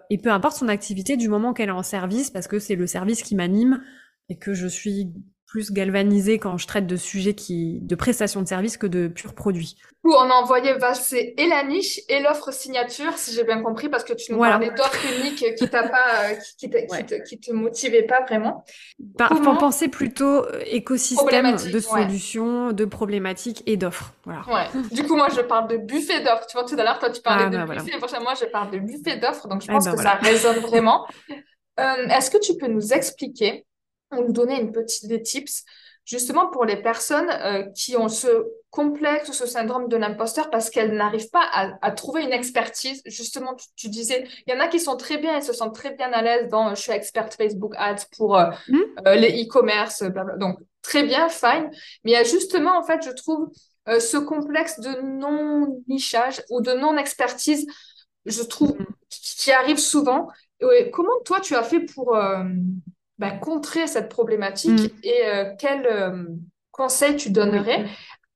et peu importe son activité du moment qu'elle est en service, parce que c'est le service qui m'anime et que je suis plus galvanisé quand je traite de sujets qui, de prestations de services que de purs produits. on a envoyé passer et la niche et l'offre signature, si j'ai bien compris, parce que tu nous parlais d'offres uniques qui t'a pas, qui, qui, te, motivait pas vraiment. Par, Comment... penser plutôt euh, écosystème de solutions, de problématiques et d'offres. Voilà. Ouais. du coup, moi, je parle de buffet d'offres. Tu vois, tout à l'heure, toi, tu parlais ah, de bah, buffet. Voilà. Moi, je parle de buffet d'offres. Donc, je eh pense bah, que ça résonne vraiment. Euh, Est-ce que tu peux nous expliquer on nous donnait une petite des tips justement pour les personnes euh, qui ont ce complexe ou ce syndrome de l'imposteur parce qu'elles n'arrivent pas à, trouver une expertise. Justement, tu, disais, il y en a qui sont très bien et se sentent très bien à l'aise dans je suis experte Facebook Ads pour euh, mmh. euh, les e-commerce, donc très bien, fine. Mais il y a justement, en fait, je trouve ce complexe de non-nichage ou de non-expertise, je trouve, mmh. qui arrive souvent. comment toi, tu as fait pour bah, contrer cette problématique mm. et euh, quel euh, conseil tu donnerais?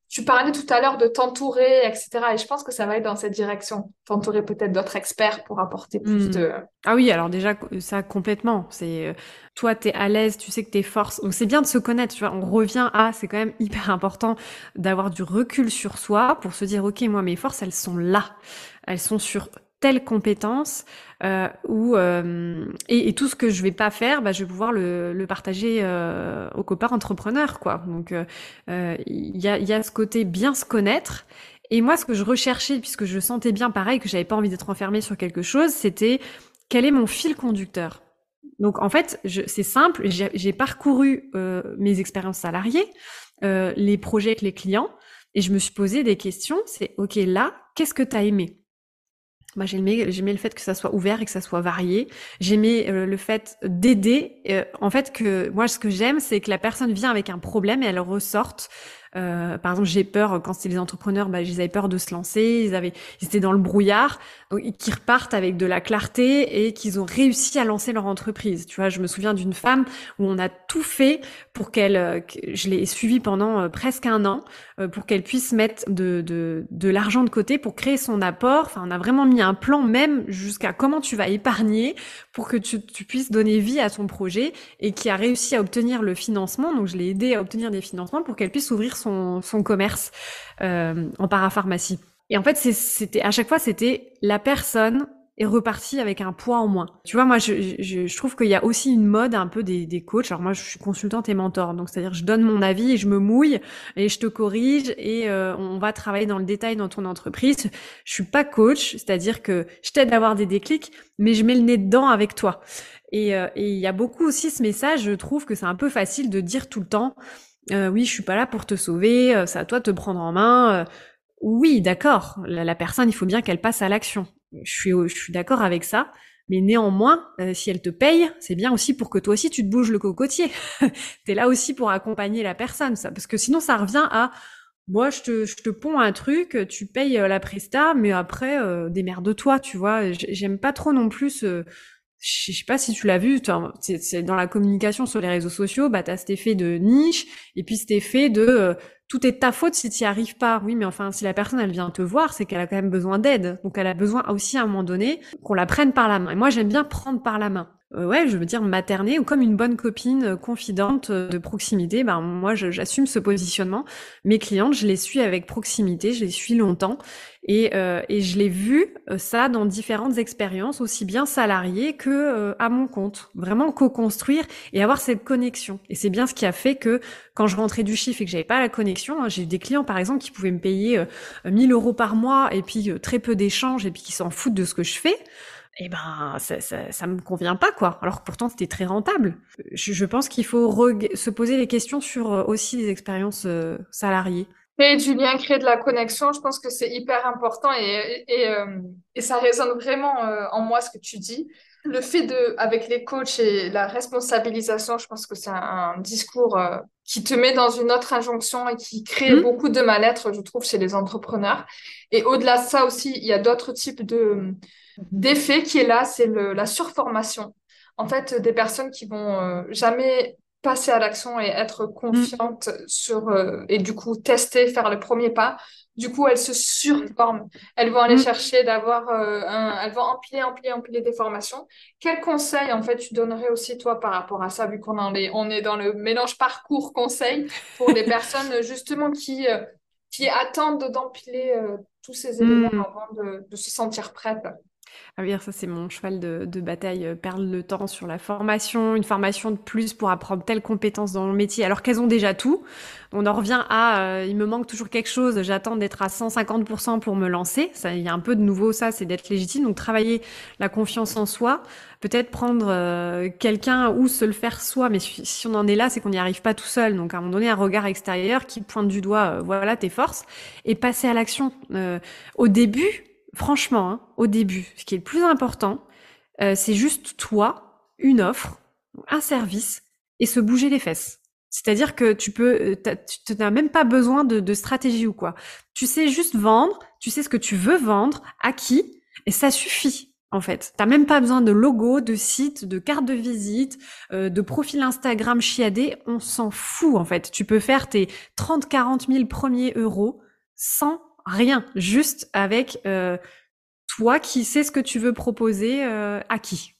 Tu parlais tout à l'heure de t'entourer, etc. Et je pense que ça va être dans cette direction. T'entourer peut-être d'autres experts pour apporter plus hmm. de... Ah oui, alors déjà, ça complètement. C'est euh, Toi, tu es à l'aise, tu sais que tes forces... Donc c'est bien de se connaître, tu vois. On revient à... C'est quand même hyper important d'avoir du recul sur soi pour se dire, OK, moi, mes forces, elles sont là. Elles sont sur telle compétence euh, ou euh, et, tout ce que je vais pas faire, bah, je vais pouvoir le, le partager euh, aux copains entrepreneurs, quoi. Donc il euh, y, a, y a ce côté bien se connaître. Et moi, ce que je recherchais, puisque je sentais bien pareil que j'avais pas envie d'être enfermée sur quelque chose, c'était quel est mon fil conducteur. Donc en fait, c'est simple, j'ai parcouru mes expériences salariées, les projets avec les clients, et je me suis posé des questions. C'est ok là, qu'est-ce que tu as aimé? Moi, j'aimais, j'aimais le fait que ça soit ouvert et que ça soit varié. J'aimais euh, le fait d'aider. Euh, en fait, que moi, ce que j'aime, c'est que la personne vient avec un problème et elle ressorte euh, par exemple, j'ai peur quand c'est les entrepreneurs, bah, ils avaient peur de se lancer, ils avaient, ils étaient dans le brouillard, qui repartent avec de la clarté et qu'ils ont réussi à lancer leur entreprise. Tu vois, je me souviens d'une femme où on a tout fait pour qu'elle, euh, je l'ai suivie pendant euh, presque un an, euh, pour qu'elle puisse mettre de, de, de l'argent de côté pour créer son apport. Enfin, on a vraiment mis un plan même jusqu'à comment tu vas épargner pour que tu, tu puisses donner vie à ton projet et qui a réussi à obtenir le financement. Donc, je l'ai aidé à obtenir des financements pour qu'elle puisse ouvrir son son, commerce euh, en parapharmacie. Et en fait, c'était à chaque fois, c'était la personne est repartie avec un poids en moins. Tu vois, moi, je, trouve qu'il y a aussi une mode un peu des, des coachs. Alors moi, je suis consultante et mentor, donc c'est-à-dire je donne mon avis et je me mouille et je te corrige et euh, on va travailler dans le détail dans ton entreprise. Je suis pas coach, c'est-à-dire que je t'aide à avoir des déclics, mais je mets le nez dedans avec toi. Et euh, il y a beaucoup aussi ce message. Je trouve que c'est un peu facile de dire tout le temps euh, oui, je suis pas là pour te sauver, euh, c'est à toi de te prendre en main. Euh. oui, d'accord, la, personne, il faut bien qu'elle passe à l'action. Je suis, je suis d'accord avec ça. Mais néanmoins, si elle te paye, c'est bien aussi pour que toi aussi tu te bouges le cocotier. tu es là aussi pour accompagner la personne, ça, parce que sinon ça revient à moi je te, je te ponds un truc, tu payes la presta, mais après euh, démerde-toi, tu vois. J'aime pas trop non plus ce, je sais pas si tu l'as vu, c'est dans la communication sur les réseaux sociaux, bah t'as cet effet de niche et puis cet effet de euh, tout est ta faute si tu n'y arrives pas. Oui, mais enfin si la personne elle vient te voir, c'est qu'elle a quand même besoin d'aide, donc elle a besoin aussi à un moment donné qu'on la prenne par la main. Et moi j'aime bien prendre par la main. Euh, ouais, je veux dire materner ou comme une bonne copine euh, confidente euh, de proximité. Ben moi, j'assume ce positionnement. Mes clientes, je les suis avec proximité, je les suis longtemps, et, et je l'ai vu ça dans différentes expériences, aussi bien salariées que à mon compte. Vraiment co-construire et avoir cette connexion. Et c'est bien ce qui a fait que quand je rentrais du chiffre et que j'avais pas la connexion, hein, j'ai eu des clients par exemple qui pouvaient me payer 1000 euros par mois et puis très peu d'échanges et puis qui s'en foutent de ce que je fais eh ben ça, ça, ça, me convient pas quoi. Alors pourtant c'était très rentable. Je, je pense qu'il faut se poser des questions sur euh, aussi les expériences euh, salariées. Créer du lien, créer de la connexion, je pense que c'est hyper important et, et, euh, et, ça résonne vraiment en moi ce que tu dis. Le fait de, avec les coachs et la responsabilisation, je pense que c'est un, discours qui te met dans une autre injonction et qui crée mmh. beaucoup de mal-être, je trouve, chez les entrepreneurs. Et au-delà de ça aussi, il y a d'autres types de, d'effet qui est là, c'est la surformation. En fait, des personnes qui vont euh, jamais passer à l'action et être confiantes sur euh, et du coup tester, faire le premier pas. Du coup, elles se surforment. Elles vont aller mm. chercher d'avoir euh, un, elles vont empiler, empiler, empiler des formations. Quel conseil en fait tu donnerais aussi toi par rapport à ça, vu qu'on en est, on est dans le mélange parcours conseil pour les personnes justement qui qui attendent d'empiler tous ces éléments mm. avant de, de se sentir prêtes? Ah ça c'est mon cheval de, de, bataille, euh, perdre le temps sur la formation, une formation de plus pour apprendre telle compétence dans le métier, alors qu'elles ont déjà tout. On en revient à, euh, il me manque toujours quelque chose, j'attends d'être à 150% pour me lancer. Ça, il y a un peu de nouveau ça, c'est d'être légitime. Donc travailler la confiance en soi, peut-être prendre euh, quelqu'un ou se le faire soi, mais si on en est là, c'est qu'on n'y arrive pas tout seul. Donc à un moment donné, un regard extérieur qui pointe du doigt, voilà tes forces, et passer à l'action. au début, franchement, hein, au début, ce qui est le plus important, euh, c'est juste toi, une offre, un service, et se bouger les fesses. C'est-à-dire que tu peux, euh, tu n'as même pas besoin de, stratégie ou quoi. Tu sais juste vendre, tu sais ce que tu veux vendre, à qui, et ça suffit. en fait. T'as même pas besoin de logo, de site, de carte de visite, euh, de profil Instagram chiadé. On s'en fout, en fait. Tu peux faire tes 30, 40 000 premiers euros sans rien, juste avec euh, toi qui sais ce que tu veux proposer euh, à qui.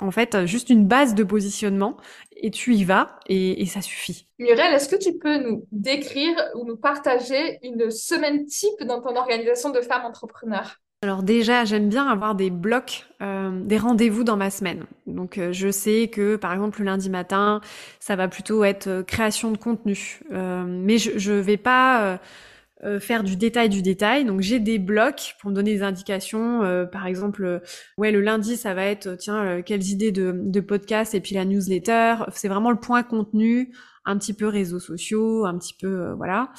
En fait, juste une base de positionnement et tu y vas et, et ça suffit. Muriel, est-ce que tu peux nous décrire ou nous partager une semaine type dans ton organisation de femmes entrepreneurs alors déjà, j'aime bien avoir des blocs, euh, des rendez-vous dans ma semaine. Donc euh, je sais que par exemple le lundi matin, ça va plutôt être création de contenu. mais je ne vais pas faire du détail du détail. Donc j'ai des blocs pour me donner des indications. par exemple, ouais le lundi ça va être tiens quelles idées de, de podcast et puis la newsletter. C'est vraiment le point contenu un petit peu réseaux sociaux, un petit peu euh, voilà.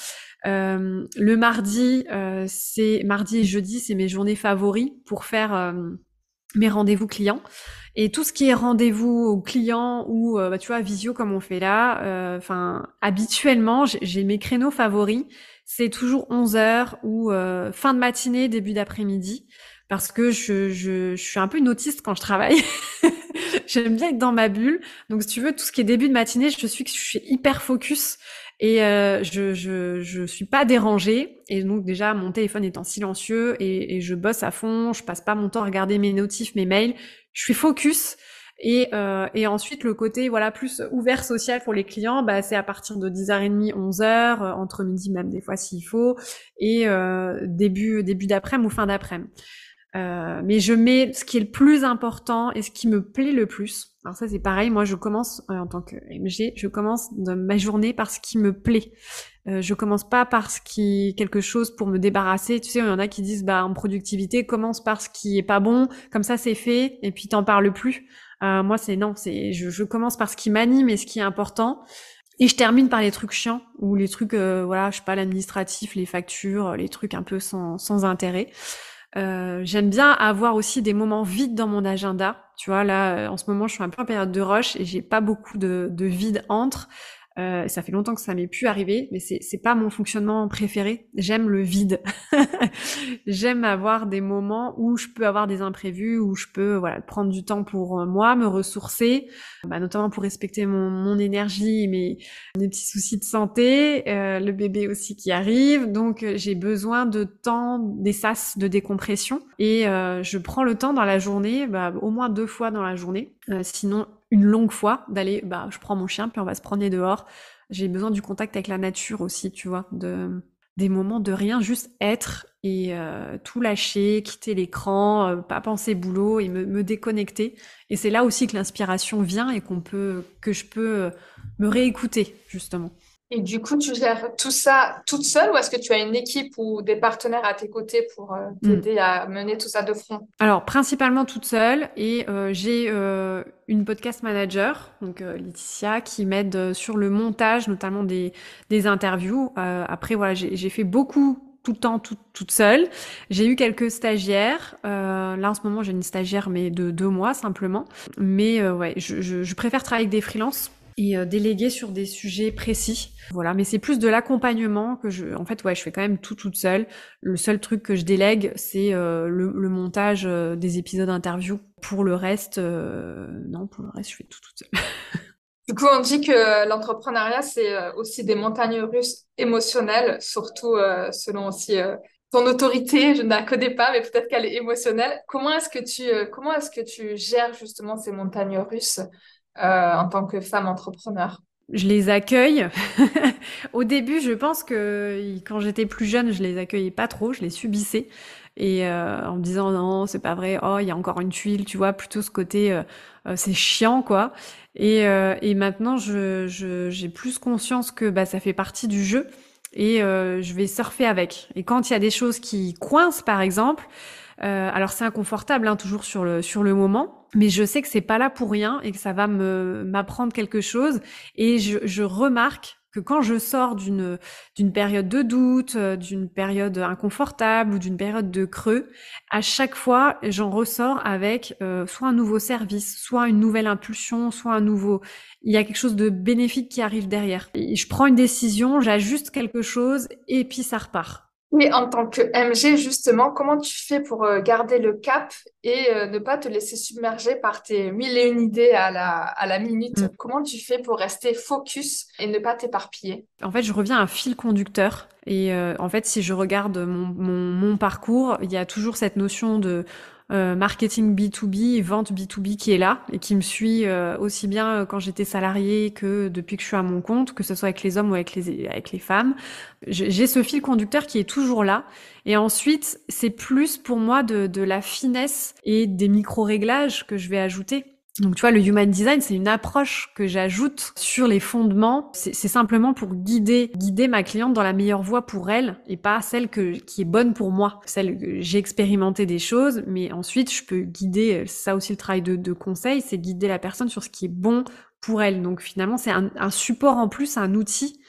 Euh, le mardi, euh, c'est mardi et jeudi, c'est mes journées favoris pour faire mes rendez-vous clients. Et tout ce qui est rendez-vous clients ou bah, tu vois visio comme on fait là, enfin habituellement j'ai mes créneaux favoris. C'est toujours 11 heures ou fin de matinée, début d'après-midi parce que je, je, je, suis un peu une autiste quand je travaille. J'aime bien être dans ma bulle. Donc, si tu veux, tout ce qui est début de matinée, je suis, je suis hyper focus et euh, je, je, je suis pas dérangée. Et donc, déjà, mon téléphone est en silencieux et, et, je bosse à fond. Je passe pas mon temps à regarder mes notifs, mes mails. Je suis focus. Et, euh, et ensuite, le côté voilà plus ouvert social pour les clients, bah, c'est à partir de 10h30, 11h, euh, entre midi même des fois s'il faut, et euh, début, début d'après-midi ou fin d'après-midi. Euh, mais je mets ce qui est le plus important et ce qui me plaît le plus. Alors ça c'est pareil, moi je commence euh, en tant que MG, je commence de ma journée par ce qui me plaît. Euh, je commence pas par ce qui quelque chose pour me débarrasser. Tu sais, il y en a qui disent bah en productivité commence par ce qui est pas bon, comme ça c'est fait et puis t'en parles plus. Euh, moi c'est non, c'est je, commence par ce qui m'anime et ce qui est important. Et je termine par les trucs chiants ou les trucs, voilà, je sais pas, l'administratif, les factures, les trucs un peu sans, sans intérêt. Euh, j'aime bien avoir aussi des moments vides dans mon agenda. Tu vois, là, euh, en ce moment, je suis un peu en période de rush et j'ai pas beaucoup de, de vide entre. Euh, ça fait longtemps que ça m'est pu arriver, mais c'est c'est pas mon fonctionnement préféré. J'aime le vide. J'aime avoir des moments où je peux avoir des imprévus, où je peux voilà prendre du temps pour euh, moi, me ressourcer, bah, notamment pour respecter mon, mon énergie, mes, mes petits soucis de santé, euh, le bébé aussi qui arrive. Donc euh, j'ai besoin de temps, des sas de décompression, et euh, je prends le temps dans la journée, bah, au moins deux fois dans la journée. Sinon une longue fois d'aller, bah, je prends mon chien, puis on va se promener dehors. J'ai besoin du contact avec la nature aussi, tu vois, de des moments de rien, juste être et euh, tout lâcher, quitter l'écran, euh, pas penser boulot et me, me déconnecter. Et c'est là aussi que l'inspiration vient et qu'on peut, que je peux euh, me réécouter justement. Et du coup, tu gères tout ça toute seule ou est-ce que tu as une équipe ou des partenaires à tes côtés pour euh, mm. t'aider à mener tout ça de front? Alors, principalement toute seule et euh, j'ai euh, une podcast manager, donc Laetitia, qui m'aide sur le montage, notamment des, des interviews. après, voilà, j'ai fait beaucoup tout le temps toute seule. J'ai eu quelques stagiaires. Euh, là en ce moment j'ai une stagiaire mais de deux mois simplement. Mais ouais, je, je, je, préfère travailler avec des freelances et euh, déléguer sur des sujets précis. Voilà, mais c'est plus de l'accompagnement que je. En fait, ouais, je fais quand même tout toute seule. Le seul truc que je délègue, c'est euh, le, montage euh, des épisodes interview. Pour le reste, non, pour le reste, je fais tout toute seule. Du coup, on dit que l'entrepreneuriat, c'est aussi des montagnes russes émotionnelles, surtout selon aussi ton autorité. Je ne la connais pas, mais peut-être qu'elle est émotionnelle. Comment est-ce que tu, comment est-ce que tu gères justement ces montagnes russes? Euh, en tant que femme entrepreneur je les accueille. Au début, je pense que quand j'étais plus jeune, je les accueillais pas trop, je les subissais. Et euh, en me disant non, c'est pas vrai, oh, il y a encore une tuile, tu vois, plutôt ce côté, euh, c'est chiant, quoi. Et, et maintenant, je, j'ai plus conscience que bah, ça fait partie du jeu et je vais surfer avec. Et quand il y a des choses qui coincent, par exemple, alors c'est inconfortable, hein, toujours sur le, sur le moment, mais je sais que c'est pas là pour rien et que ça va me m'apprendre quelque chose et je, je remarque que quand je sors d'une d'une période de doute, euh, d'une période inconfortable ou d'une période de creux, à chaque fois j'en ressors avec euh, soit un nouveau service, soit une nouvelle impulsion, soit un nouveau il y a quelque chose de bénéfique qui arrive derrière. Je prends une décision, j'ajuste quelque chose et puis ça repart. Et en tant que MG, justement, comment tu fais pour euh, garder le cap et euh, ne pas te laisser submerger par tes mille et une idées à la, à la minute? Mm. Comment tu fais pour rester focus et ne pas t'éparpiller? En fait, je reviens à un fil conducteur. Et euh, en fait, si je regarde mon, mon, mon parcours, il y a toujours cette notion de euh, marketing B2B, vente B2B qui est là et qui me suit euh, aussi bien euh, quand j'étais salarié que depuis que je suis à mon compte, que ce soit avec les hommes ou avec les, avec les femmes. J'ai ce fil conducteur qui est toujours là. Et ensuite, c'est plus pour moi de, de la finesse et des micro-réglages que je vais ajouter. Donc tu vois, le human design, c'est une approche que j'ajoute sur les fondements. C'est simplement pour guider, guider ma cliente dans la meilleure voie pour elle et pas celle que, qui est bonne pour moi. Celle que j'ai expérimenté des choses, mais ensuite je peux guider, ça aussi le travail de, de conseil, c'est guider la personne sur ce qui est bon pour elle. Donc finalement, c'est un, un support en plus, un outil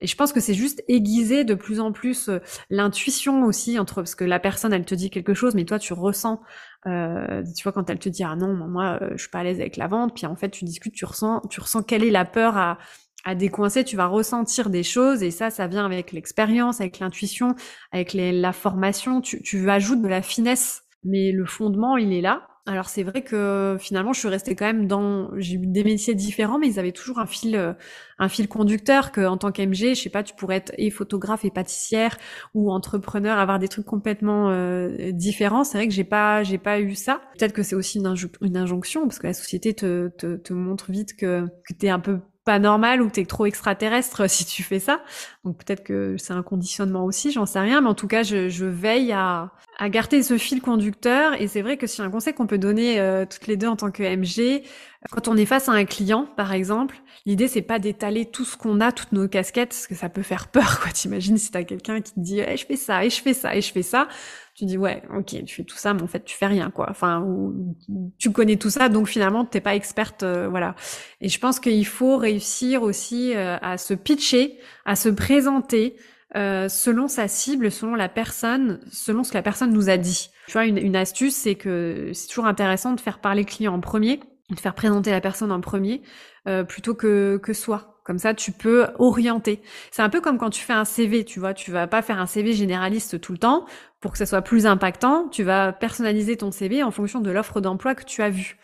et je pense que c'est juste aiguiser de plus en plus euh, l'intuition aussi entre parce que la personne elle te dit quelque chose, mais toi tu ressens, euh, tu vois quand elle te dit ah non moi euh, je suis pas à l'aise avec la vente, puis en fait tu discutes, tu ressens, tu ressens quelle est la peur à à décoincer, tu vas ressentir des choses et ça, ça vient avec l'expérience, avec l'intuition, avec les, la formation. Tu, tu ajoutes de la finesse, mais le fondement, il est là. Alors c'est vrai que finalement je suis restée quand même dans j'ai eu des métiers différents mais ils avaient toujours un fil euh, un fil conducteur que en tant qu'MG, je sais pas, tu pourrais être et photographe et pâtissière ou entrepreneur avoir des trucs complètement euh, différents. C'est vrai que j'ai pas j'ai pas eu ça. Peut-être que c'est aussi une, injonction parce que la société te te, te montre vite que que tu es un peu pas normal ou t'es trop extraterrestre si tu fais ça. Donc peut-être que c'est un conditionnement aussi, j'en sais rien, mais en tout cas, je, je veille à, à, garder ce fil conducteur. Et c'est vrai que c'est un conseil qu'on peut donner euh, toutes les deux en tant que MG, quand on est face à un client, par exemple, l'idée c'est pas d'étaler tout ce qu'on a, toutes nos casquettes, parce que ça peut faire peur, quoi. T'imagines si t'as quelqu'un qui te dit, eh, je fais ça, et je fais ça, et je fais ça. Tu dis, ouais, ok, tu fais tout ça, mais en fait, tu fais rien, quoi. Enfin, ou, tu connais tout ça, donc finalement, t'es pas experte, euh, voilà. Et je pense qu'il faut réussir aussi euh, à se pitcher, à se présenter, euh, selon sa cible, selon la personne, selon ce que la personne nous a dit. Tu vois, une, une astuce, c'est que c'est toujours intéressant de faire parler le client en premier de faire présenter la personne en premier euh, plutôt que, que soi. Comme ça, tu peux orienter. C'est un peu comme quand tu fais un CV, tu vois, tu vas pas faire un CV généraliste tout le temps pour que ça soit plus impactant. Tu vas personnaliser ton CV en fonction de l'offre d'emploi que tu as vue,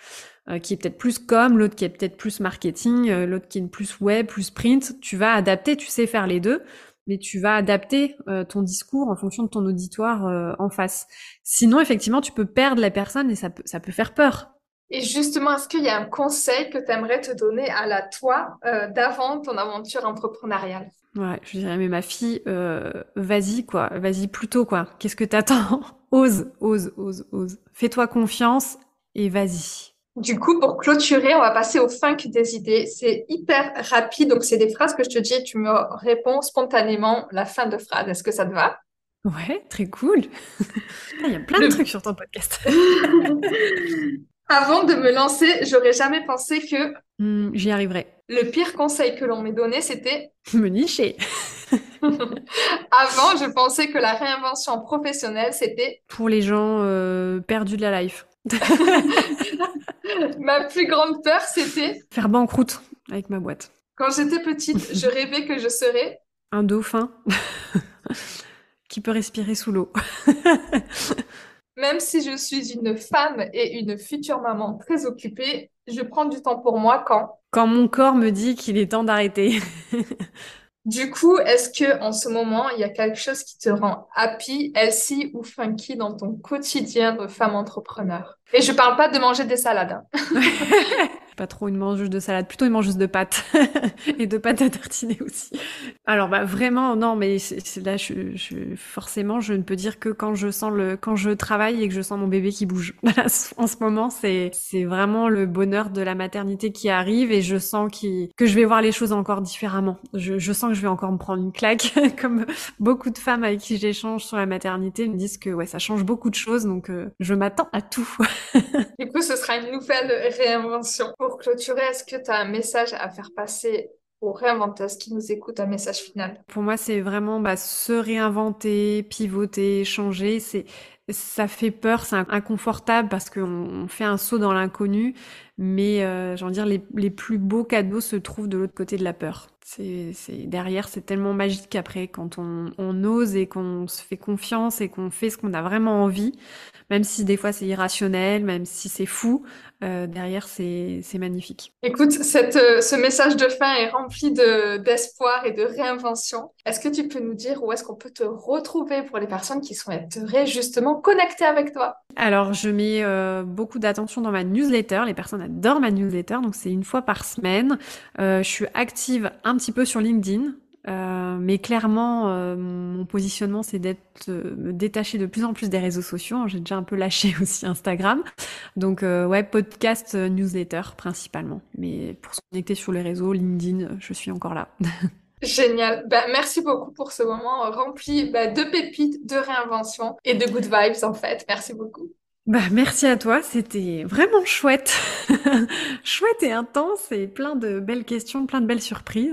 euh, qui est peut-être plus com, l'autre qui est peut-être plus marketing, euh, l'autre qui est plus web, plus print. Tu vas adapter, tu sais faire les deux, mais tu vas adapter ton discours en fonction de ton auditoire en face. Sinon, effectivement, tu peux perdre la personne et ça peut, ça peut faire peur. Et justement, est-ce qu'il y a un conseil que tu aimerais te donner à la toi euh, d'avant ton aventure entrepreneuriale? Ouais, je dirais, mais ma fille, euh, vas-y, quoi, vas-y plutôt, quoi. Qu'est-ce que t'attends? Ose, ose, ose, ose. Fais-toi confiance et vas-y. Du coup, pour clôturer, on va passer au funk des idées. C'est hyper rapide, donc c'est des phrases que je te dis et tu me réponds spontanément la fin de phrase. Est-ce que ça te va? Ouais, très cool. Il y a plein de trucs sur ton podcast. Avant de me lancer, j'aurais jamais pensé que hmm, j'y arriverais. Le pire conseil que l'on m'ait donné, c'était me nicher. Avant, je pensais que la réinvention professionnelle, c'était pour les gens euh, perdus de la life. ma plus grande peur, c'était faire banqueroute avec ma boîte. Quand j'étais petite, je rêvais que je serais un dauphin qui peut respirer sous l'eau. Même si je suis une femme et une future maman très occupée, je prends du temps pour moi quand Quand mon corps me dit qu'il est temps d'arrêter. du coup, est-ce que en ce moment, il y a quelque chose qui te rend happy, healthy ou funky dans ton quotidien de femme entrepreneur? Et je parle pas de manger des salades. Hein. pas trop une mangeuse de salade, plutôt une mangeuse de pâtes et de pâtes à tartiner aussi. Alors bah vraiment non, mais là je, je, forcément je ne peux dire que quand je sens le quand je travaille et que je sens mon bébé qui bouge. en ce moment c'est c'est vraiment le bonheur de la maternité qui arrive et je sens qui que je vais voir les choses encore différemment. Je, sens que je vais encore me prendre une claque comme beaucoup de femmes avec qui j'échange sur la maternité me disent que ouais ça change beaucoup de choses donc euh, je m'attends à tout. du coup ce sera une nouvelle réinvention clôturer, est-ce que tu as un message à faire passer aux réinventeuses qui nous écoutent, un message final? Pour moi, c'est vraiment bah, se réinventer, pivoter, changer. C'est ça fait peur, c'est inconfortable parce qu'on fait un saut dans l'inconnu, mais euh, j'ai dire les, plus beaux cadeaux se trouvent de l'autre côté de la peur. Derrière, c'est tellement magique après quand on ose et qu'on se fait confiance et qu'on fait ce qu'on a vraiment envie, même si des fois c'est irrationnel, même si c'est fou, euh, derrière c'est, magnifique. Écoute, cette, euh, ce message de fin est rempli de, d'espoir et de réinvention. Est-ce que tu peux nous dire où est-ce qu'on peut te retrouver pour les personnes qui souhaiteraient justement connecter avec toi? Alors, je mets euh, beaucoup d'attention dans ma newsletter. Les personnes adorent ma newsletter, donc c'est une fois par semaine. Euh, je suis active un petit peu sur LinkedIn. Euh, mais clairement, euh, mon positionnement, c'est d'être me détacher de plus en plus des réseaux sociaux. J'ai déjà un peu lâché aussi Instagram. Donc, ouais, podcast, newsletter principalement. Mais pour se connecter sur les réseaux, LinkedIn, je suis encore là. Génial. Ben, merci beaucoup pour ce moment rempli ben, de pépites, de réinvention et de good vibes en fait. Merci beaucoup. Bah, merci à toi, c'était vraiment chouette. chouette et intense et plein de belles questions, plein de belles surprises.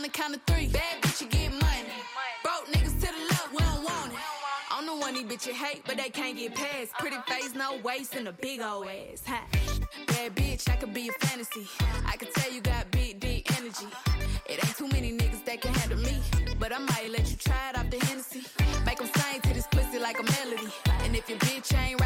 Money bitch you get money. Broke niggas to the left, we don't want it. I'm the one these bitches hate, but they can't get past. Pretty face, no waist, and a big old ass. Ha. Bad bitch, I could be a fantasy. I could tell you got big, deep energy. It ain't too many niggas that can handle me. But I might let you try it off the Hennessy. Make them sing to this pussy like a melody. And if your bitch ain't